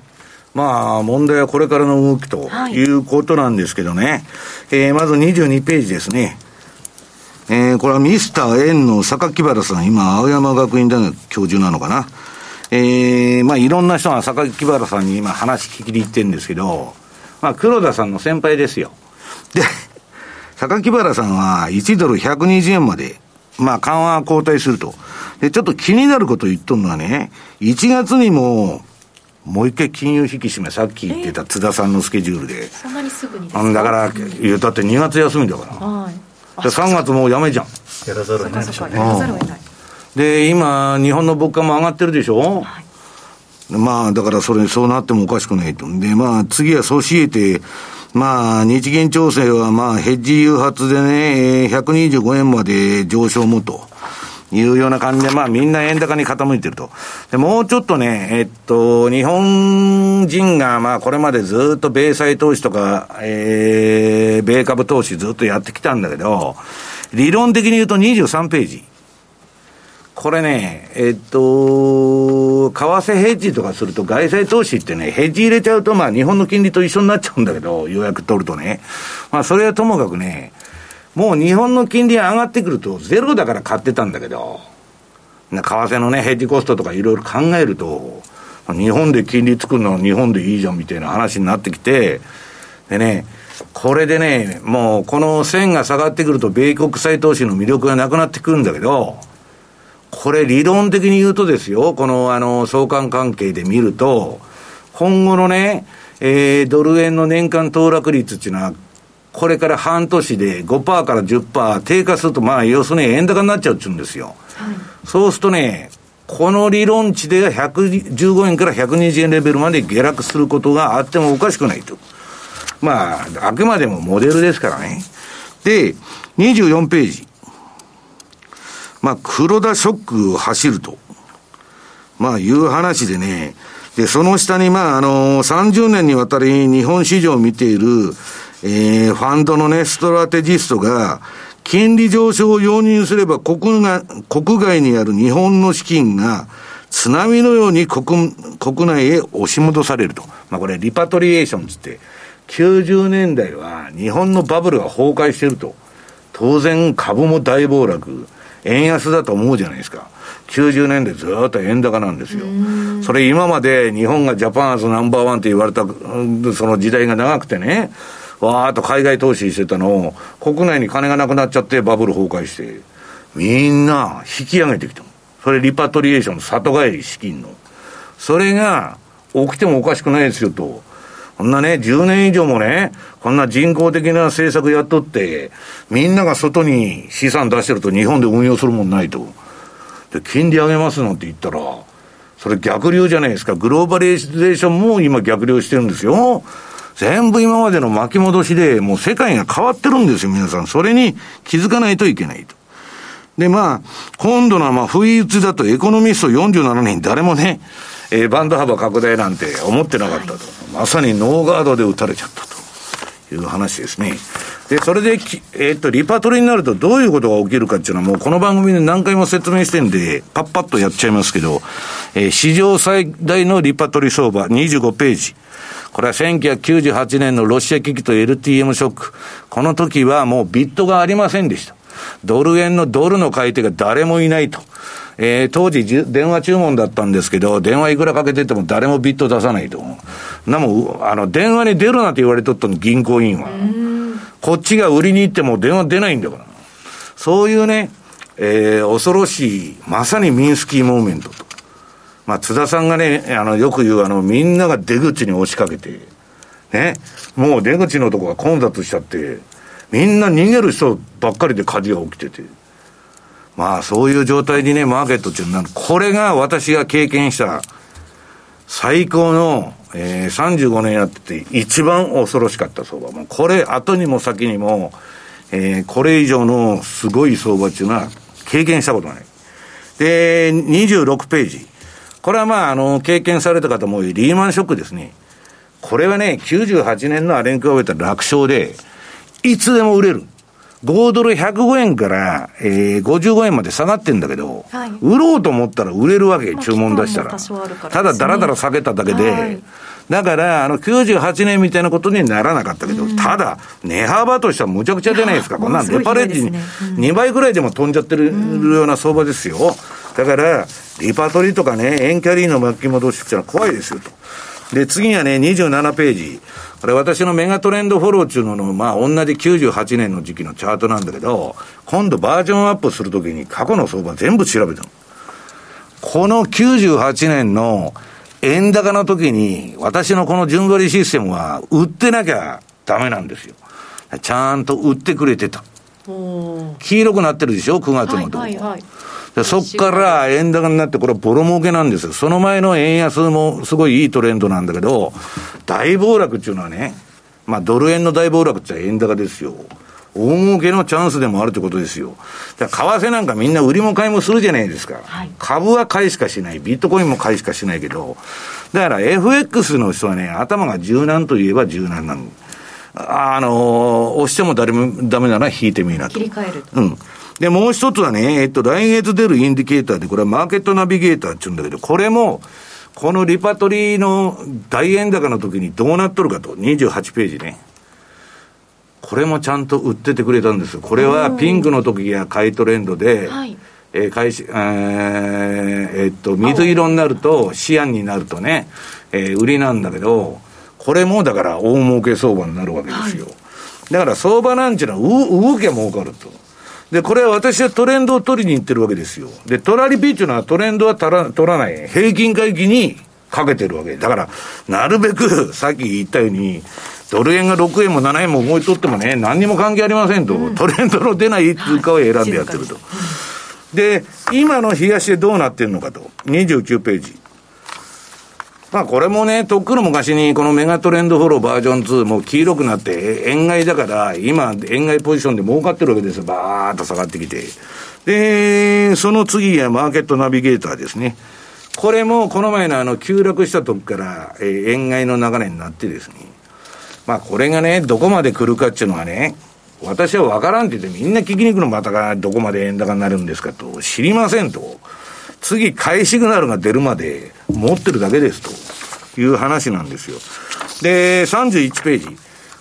まあ、問題はこれからの動きということなんですけどね。はい、えー、まず22ページですね。えー、これはミスター円の榊原さん、今、青山学院大学教授なのかな。えー、まあいろんな人が榊原さんに今話聞きに行ってるんですけど、まあ黒田さんの先輩ですよ。で、榊原さんは1ドル120円まで、まあ緩和交代すると。で、ちょっと気になること言っとるのはね、1月にも、もう一回金融引き締め、さっき言ってた津田さんのスケジュールで。そんなにすぐにですか？だから、だって2月休みだから。はい。で3月もうやめじゃん。やらざるを得ないでしょうね。で、今、日本の物価も上がってるでしょ、はい、まあ、だからそれ、そうなってもおかしくないと。で、まあ、次はそうしえて、まあ、日銀調整は、まあ、ヘッジ誘発でね、125円まで上昇もと。いうような感じで、まあみんな円高に傾いてると。で、もうちょっとね、えっと、日本人がまあこれまでずっと米債投資とか、えー、米株投資ずっとやってきたんだけど、理論的に言うと23ページ。これね、えっと、為替ヘッジとかすると外債投資ってね、ヘッジ入れちゃうとまあ日本の金利と一緒になっちゃうんだけど、ようやく取るとね。まあそれはともかくね、もう日本の金利上がってくるとゼロだから買ってたんだけど、為替のね、ヘッジコストとかいろいろ考えると、日本で金利作るのは日本でいいじゃんみたいな話になってきて、でね、これでね、もうこの線が下がってくると米国債投資の魅力がなくなってくるんだけど、これ理論的に言うとですよ、このあの相関関係で見ると、今後のね、えー、ドル円の年間騰落率っていうのは、これから半年で5%から10%低下すると、まあ、要するに円高になっちゃうって言うんですよ。はい、そうするとね、この理論値で115円から120円レベルまで下落することがあってもおかしくないと。まあ、あくまでもモデルですからね。で、24ページ。まあ、黒田ショックを走ると、まあ、いう話でね、で、その下に、まあ、あの、30年にわたり日本市場を見ている、えー、ファンドのね、ストラテジストが、金利上昇を容認すれば国が、国外にある日本の資金が、津波のように国、国内へ押し戻されると。まあこれ、リパトリエーションつって、90年代は日本のバブルが崩壊してると。当然株も大暴落。円安だと思うじゃないですか。90年代ずっと円高なんですよ。それ今まで日本がジャパンアズナンバーワンって言われた、その時代が長くてね、わーっと海外投資してたのを、国内に金がなくなっちゃってバブル崩壊して、みんな引き上げてきたそれリパトリエーションの里帰り資金の。それが起きてもおかしくないですよと。こんなね、10年以上もね、こんな人工的な政策やっとって、みんなが外に資産出してると日本で運用するもんないと。で、金利上げますなんて言ったら、それ逆流じゃないですか。グローバリゼーションも今逆流してるんですよ。全部今までの巻き戻しで、もう世界が変わってるんですよ、皆さん。それに気づかないといけないと。で、まあ、今度のまあ、不意打ちだとエコノミスト47人誰もね、えー、バンド幅拡大なんて思ってなかったと。まさにノーガードで打たれちゃったという話ですね。で、それで、えー、っと、リパトリになるとどういうことが起きるかっていうのはもうこの番組で何回も説明してんで、パッパッとやっちゃいますけど、えー、史上最大のリパトリ相場25ページ。これは1998年のロシア危機と LTM ショック。この時はもうビットがありませんでした。ドル円のドルの買い手が誰もいないと。えー、当時電話注文だったんですけど、電話いくらかけてても誰もビット出さないと。なも、あの、電話に出るなって言われとったの、銀行員は。こっちが売りに行っても電話出ないんだから。そういうね、えー、恐ろしい、まさにミンスキーモーメントと。まあ、津田さんがね、あの、よく言う、あの、みんなが出口に押しかけて、ね、もう出口のとこが混雑しちゃって、みんな逃げる人ばっかりで火事が起きてて。まあ、そういう状態にね、マーケットっていうのは、これが私が経験した最高の、えー、35年やってて一番恐ろしかった相場。もうこれ、後にも先にも、えー、これ以上のすごい相場っていうのは経験したことない。で、26ページ。これはまあ、あの、経験された方も多いリーマンショックですね。これはね、98年のあれに比べたら楽勝で、いつでも売れる。5ドル105円から、えー、55円まで下がってんだけど、はい、売ろうと思ったら売れるわけ、注文出したら。らただだらだら下げただけで、はい、だから、あの、98年みたいなことにならなかったけど、うん、ただ、値幅としてはむちゃくちゃじゃないですか。こんなんデパレッジに2倍ぐらいでも飛んじゃってるような相場ですよ。だから、リパトリとかね、エンキャリーの巻き戻しっていうのは怖いですよと。で、次はね、27ページ。これ私のメガトレンドフォローっていうのの、まあ、同じ98年の時期のチャートなんだけど、今度バージョンアップするときに過去の相場全部調べたの。この98年の円高の時に、私のこの順張りシステムは売ってなきゃダメなんですよ。ちゃんと売ってくれてた。黄色くなってるでしょ ?9 月のとこ。はいはいはいそっから円高になって、これボロ儲けなんですよ。その前の円安もすごいいいトレンドなんだけど、大暴落っていうのはね、まあドル円の大暴落って円高ですよ。大儲けのチャンスでもあるってことですよ。為替なんかみんな売りも買いもするじゃないですか。はい、株は買いしかしない。ビットコインも買いしかしないけど。だから FX の人はね、頭が柔軟といえば柔軟なの。あの、押しても誰もダメなら引いてみなと。切り替える。うん。で、もう一つはね、えっと、来月出るインディケーターで、これはマーケットナビゲーターって言うんだけど、これも、このリパトリーの大円高の時にどうなっとるかと、28ページね。これもちゃんと売っててくれたんですこれはピンクの時や買いトレンドで、はい、えー、開始、えー、えー、っと、水色になると、シアンになるとね、えー、売りなんだけど、これもだから大儲け相場になるわけですよ。はい、だから相場なんちゅうのは、動きゃ儲かると。で、これは私はトレンドを取りに行ってるわけですよ。で、トラリピっていうのはトレンドは取ら取らない。平均回帰にかけてるわけ。だから、なるべく、さっき言ったように、ドル円が6円も7円も動いとってもね、何にも関係ありませんと、うん、トレンドの出ない通貨を選んでやってると。で、今の東でどうなってるのかと。29ページ。まあこれもね、とっくの昔にこのメガトレンドフォローバージョン2も黄色くなって円買いだから今円買いポジションで儲かってるわけですよ。バーっと下がってきて。で、その次はマーケットナビゲーターですね。これもこの前のあの急落した時から、えー、円買いの流れになってですね。まあこれがね、どこまで来るかっていうのはね、私は分からんって言ってみんな聞きに行くのまたがどこまで円高になるんですかと、知りませんと。次、買いシグナルが出るまで持ってるだけですという話なんですよ。で、31ページ。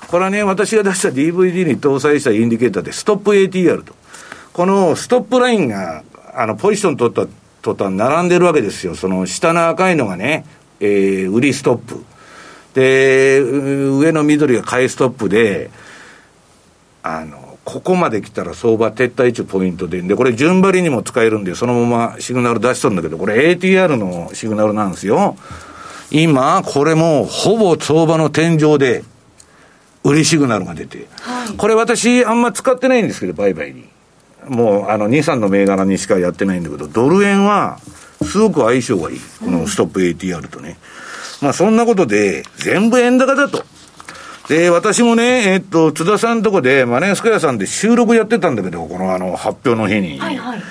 これはね、私が出した DVD に搭載したインディケーターで、ストップ ATR と。このストップラインが、あの、ポジション取った途端並んでるわけですよ。その下の赤いのがね、えー、売りストップ。で、上の緑が買いストップで、あの、ここまで来たら相場撤退中ポイントで、で、これ順張りにも使えるんで、そのままシグナル出しとるんだけど、これ ATR のシグナルなんですよ。今、これもほぼ相場の天井で、売りシグナルが出て、はい、これ私あんま使ってないんですけど、売買に。もう、あの、2、3の銘柄にしかやってないんだけど、ドル円は、すごく相性がいい。このストップ ATR とね。まあそんなことで、全部円高だと。で、私もね、えっと、津田さんのとこで、マネースクエアさんで収録やってたんだけど、このあの、発表の日に。はいはい。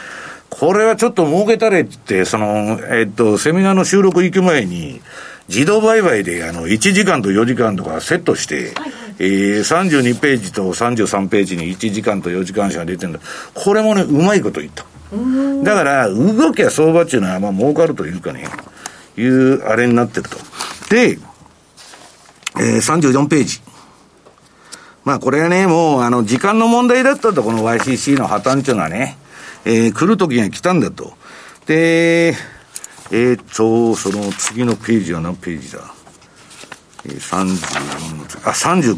これはちょっと儲けたれって、その、えっと、セミナーの収録行く前に、自動売買で、あの、1時間と4時間とかセットして、はいはい、えー、32ページと33ページに1時間と4時間しか出てるんだ。これもね、うまいこと言った。だから、動きは相場っていうのは、まあ、儲かるというかね、いうあれになってると。で、えー、34ページ。まあこれはね、もうあの時間の問題だったと、この YCC の破綻っていうのはね、えー、来る時が来たんだと。で、えー、っと、その次のページは何ページだ？えー、34、あ、35。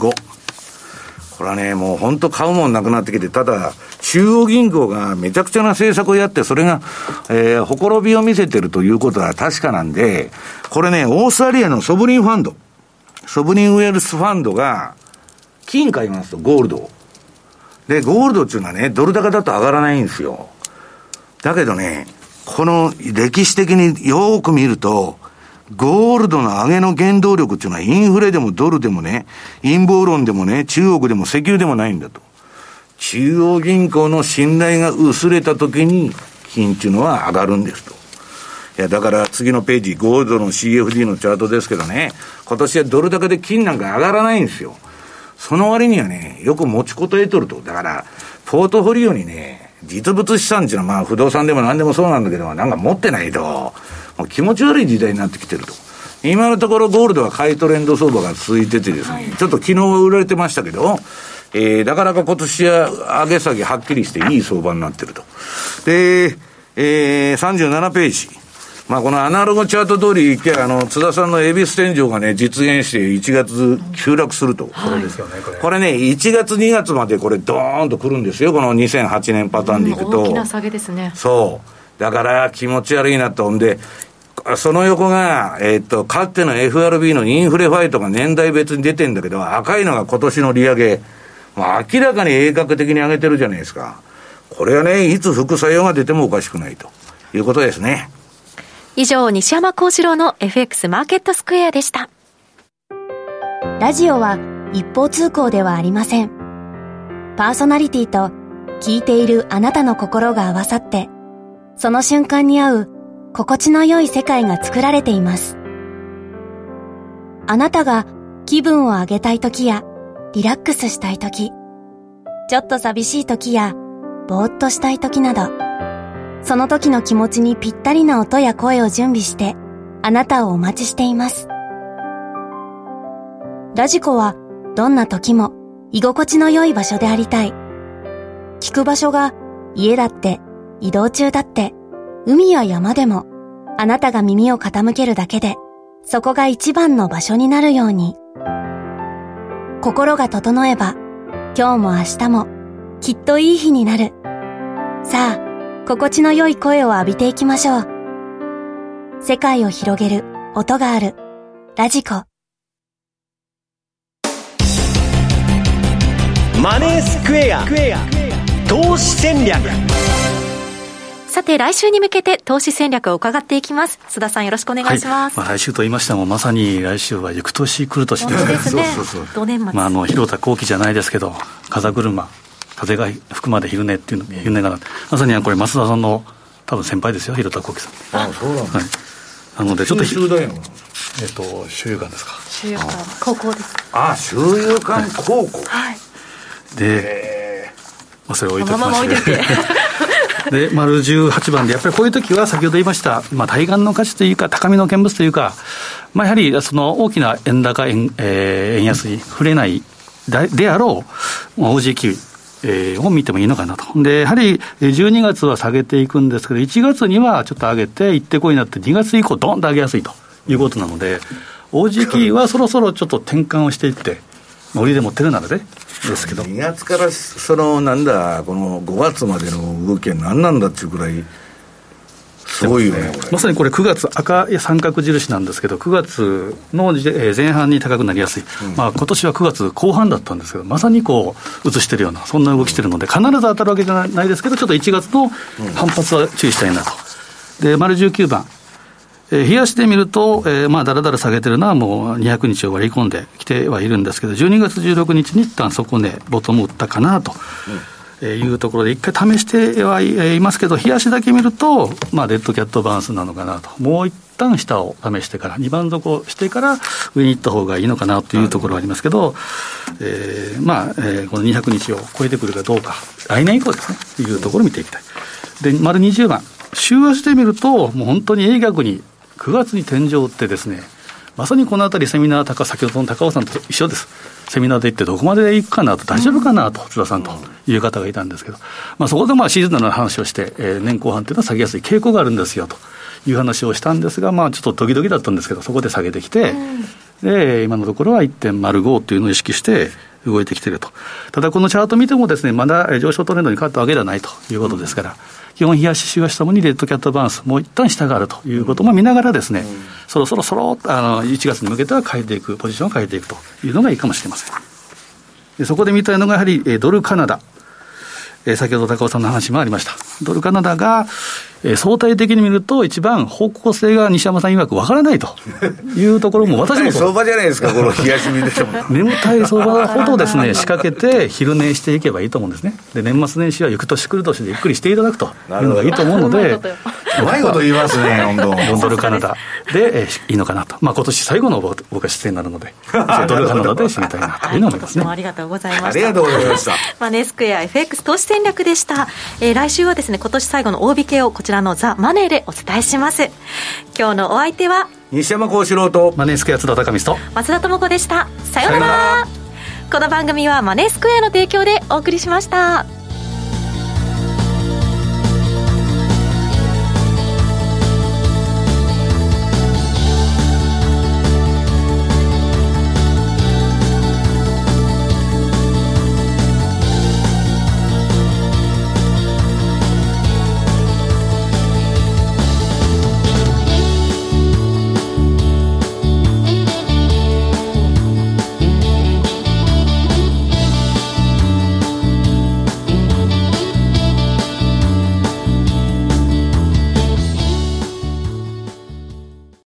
これはね、もう本当買うもんなくなってきて、ただ、中央銀行がめちゃくちゃな政策をやって、それが、えー、ほころびを見せてるということは確かなんで、これね、オーストラリアのソブリンファンド、ソブリンウェルスファンドが、金買いますと、ゴールドを。で、ゴールドっていうのはね、ドル高だと上がらないんですよ。だけどね、この歴史的によーく見ると、ゴールドの上げの原動力っていうのはインフレでもドルでもね、陰謀論でもね、中国でも石油でもないんだと。中央銀行の信頼が薄れた時に金っていうのは上がるんですと。いや、だから次のページ、ゴールドの CFD のチャートですけどね、今年はドル高で金なんか上がらないんですよ。その割にはね、よく持ちこたえとると。だから、ポートフォリオにね、実物資産っていうのはまあ不動産でも何でもそうなんだけど、なんか持ってないと、もう気持ち悪い時代になってきてると。今のところゴールドは買いトレンド相場が続いててですね、ちょっと昨日は売られてましたけど、えー、なかなか今年は上げ下げはっきりしていい相場になってると。で、えー、37ページ。まあこのアナログチャート通りいけあの、津田さんの恵比寿天井がね、実現して1月急落すると。これですよね、これ。これね、1月2月までこれドーンと来るんですよ、この2008年パターンでいくと。大きな下げですね。そう。だから気持ち悪いなと。んで、その横が、えっ、と、かつての FRB のインフレファイトが年代別に出てんだけど、赤いのが今年の利上げ。まあ、明らかに鋭角的に上げてるじゃないですか。これはね、いつ副作用が出てもおかしくないということですね。以上、西山幸四郎の FX マーケットスクエアでした。ラジオは一方通行ではありません。パーソナリティと聞いているあなたの心が合わさって、その瞬間に合う心地の良い世界が作られています。あなたが気分を上げたい時やリラックスしたい時、ちょっと寂しい時やぼーっとしたい時など、その時の気持ちにぴったりな音や声を準備して、あなたをお待ちしています。ラジコは、どんな時も、居心地の良い場所でありたい。聞く場所が、家だって、移動中だって、海や山でも、あなたが耳を傾けるだけで、そこが一番の場所になるように。心が整えば、今日も明日も、きっといい日になる。さあ、心地の良い声を浴びていきましょう。世界を広げる音がある。ラジコ。マネースクエア。投資戦略。さて、来週に向けて投資戦略を伺っていきます。須田さんよろしくお願いします。はい、まあ、来週と言いましても、まさに来週は行く年来る年ですね。そうそうそう。同年末。まあ、あの、広田後期じゃないですけど、風車、風が吹くまで昼寝っていうの、昼寝がまさにこれ、増田さんの多分先輩ですよ、広田幸喜さん。あそうなんはい、なので、ちょっと、えっ、と、周遊館ですか。周遊館、高校です。あ、周遊館高校。はい。で、まあ、それ置いときまして。<laughs> で、丸18番で、やっぱりこういう時は先ほど言いました、まあ、対岸の価値というか、高みの見物というか、まあ、やはりその大きな円高円、えー、円安に触れないであろう、まあ、OG えー、を見てもいいのかなと。で、やはり12月は下げていくんですけど、1月にはちょっと上げて、行ってこいになって、2月以降、どんと上げやすいということなので、OG はそろそろちょっと転換をしていって、売りで持ってるならね、ですけど。2月から、その、なんだ、この5月までの動きは何なんだっていうくらい、すごいよね、まさにこれ、9月、赤い三角印なんですけど、9月の前半に高くなりやすい、うん、まあ今年は9月後半だったんですけど、まさにこう、映してるような、そんな動きしてるので、必ず当たるわけじゃないですけど、ちょっと1月の反発は注意したいなと。で、丸19番。えー、冷やしてみると、えー、まあ、だらだら下げてるのはもう200日を割り込んできてはいるんですけど、12月16日に一旦そこでボトム打ったかなと。うんいうところで、一回試してはいますけど、冷やしだけ見ると、まあ、デッドキャットバウンスなのかなと、もう一旦下を試してから、2番底してから上に行った方がいいのかなというところはありますけど、えー、まあ、えー、この200日を超えてくるかどうか、来年以降ですね、というところを見ていきたい。で、丸20番、週足で見ると、もう本当に鋭角に9月に天井ってですね、まさにこのあたりセミナー高、先ほどの高尾さんと一緒です。セミナーで行ってどこまで行くかなと、大丈夫かなと、津田さんという方がいたんですけど、まあ、そこでまあシーズンの話をして、えー、年後半っていうのは下げやすい傾向があるんですよという話をしたんですが、まあ、ちょっとドキドキだったんですけど、そこで下げてきて、で今のところは1.05というのを意識して動いてきていると。ただこのチャート見てもですね、まだ上昇トレンドに変わったわけではないということですから、基本、冷やし、週足ともにレッドキャットバウンス、もう一旦下があるということも見ながらですね、そろそろそろあの1月に向けては変えていく、ポジションを変えていくというのがいいかもしれません。でそこで見たいのがやはり、ドルカナダ。え先ほど高尾さんの話もありました。ドルカナダが、え相対的に見ると、一番方向性が西山さん曰くわからないというところも、私も相場じゃないですか、この冷やし見ても。<laughs> 眠たい相場ほどですね、仕掛けて昼寝していけばいいと思うんですね。で、年末年始は行く年来る年でゆっくりしていただくというのがいいと思うので、うまいこと言いますね、<laughs> 本当。ロンドルカナダで、えいいのかなと。まあ今年最後の僕は出演になるので、<laughs> ドルカナダで知りたいなというのを思いますね。ありがとうございました。ありがとうございました。マネースクエア FX 投資戦略でした。えー、来週はですね、今年最後の大引けをこちらのザ・マネーでお伝えします。今日のお相手は西山幸四郎とマネースクエア津田隆と松田智子でした。さようなら。この番組はマネースクエアの提供でお送りしました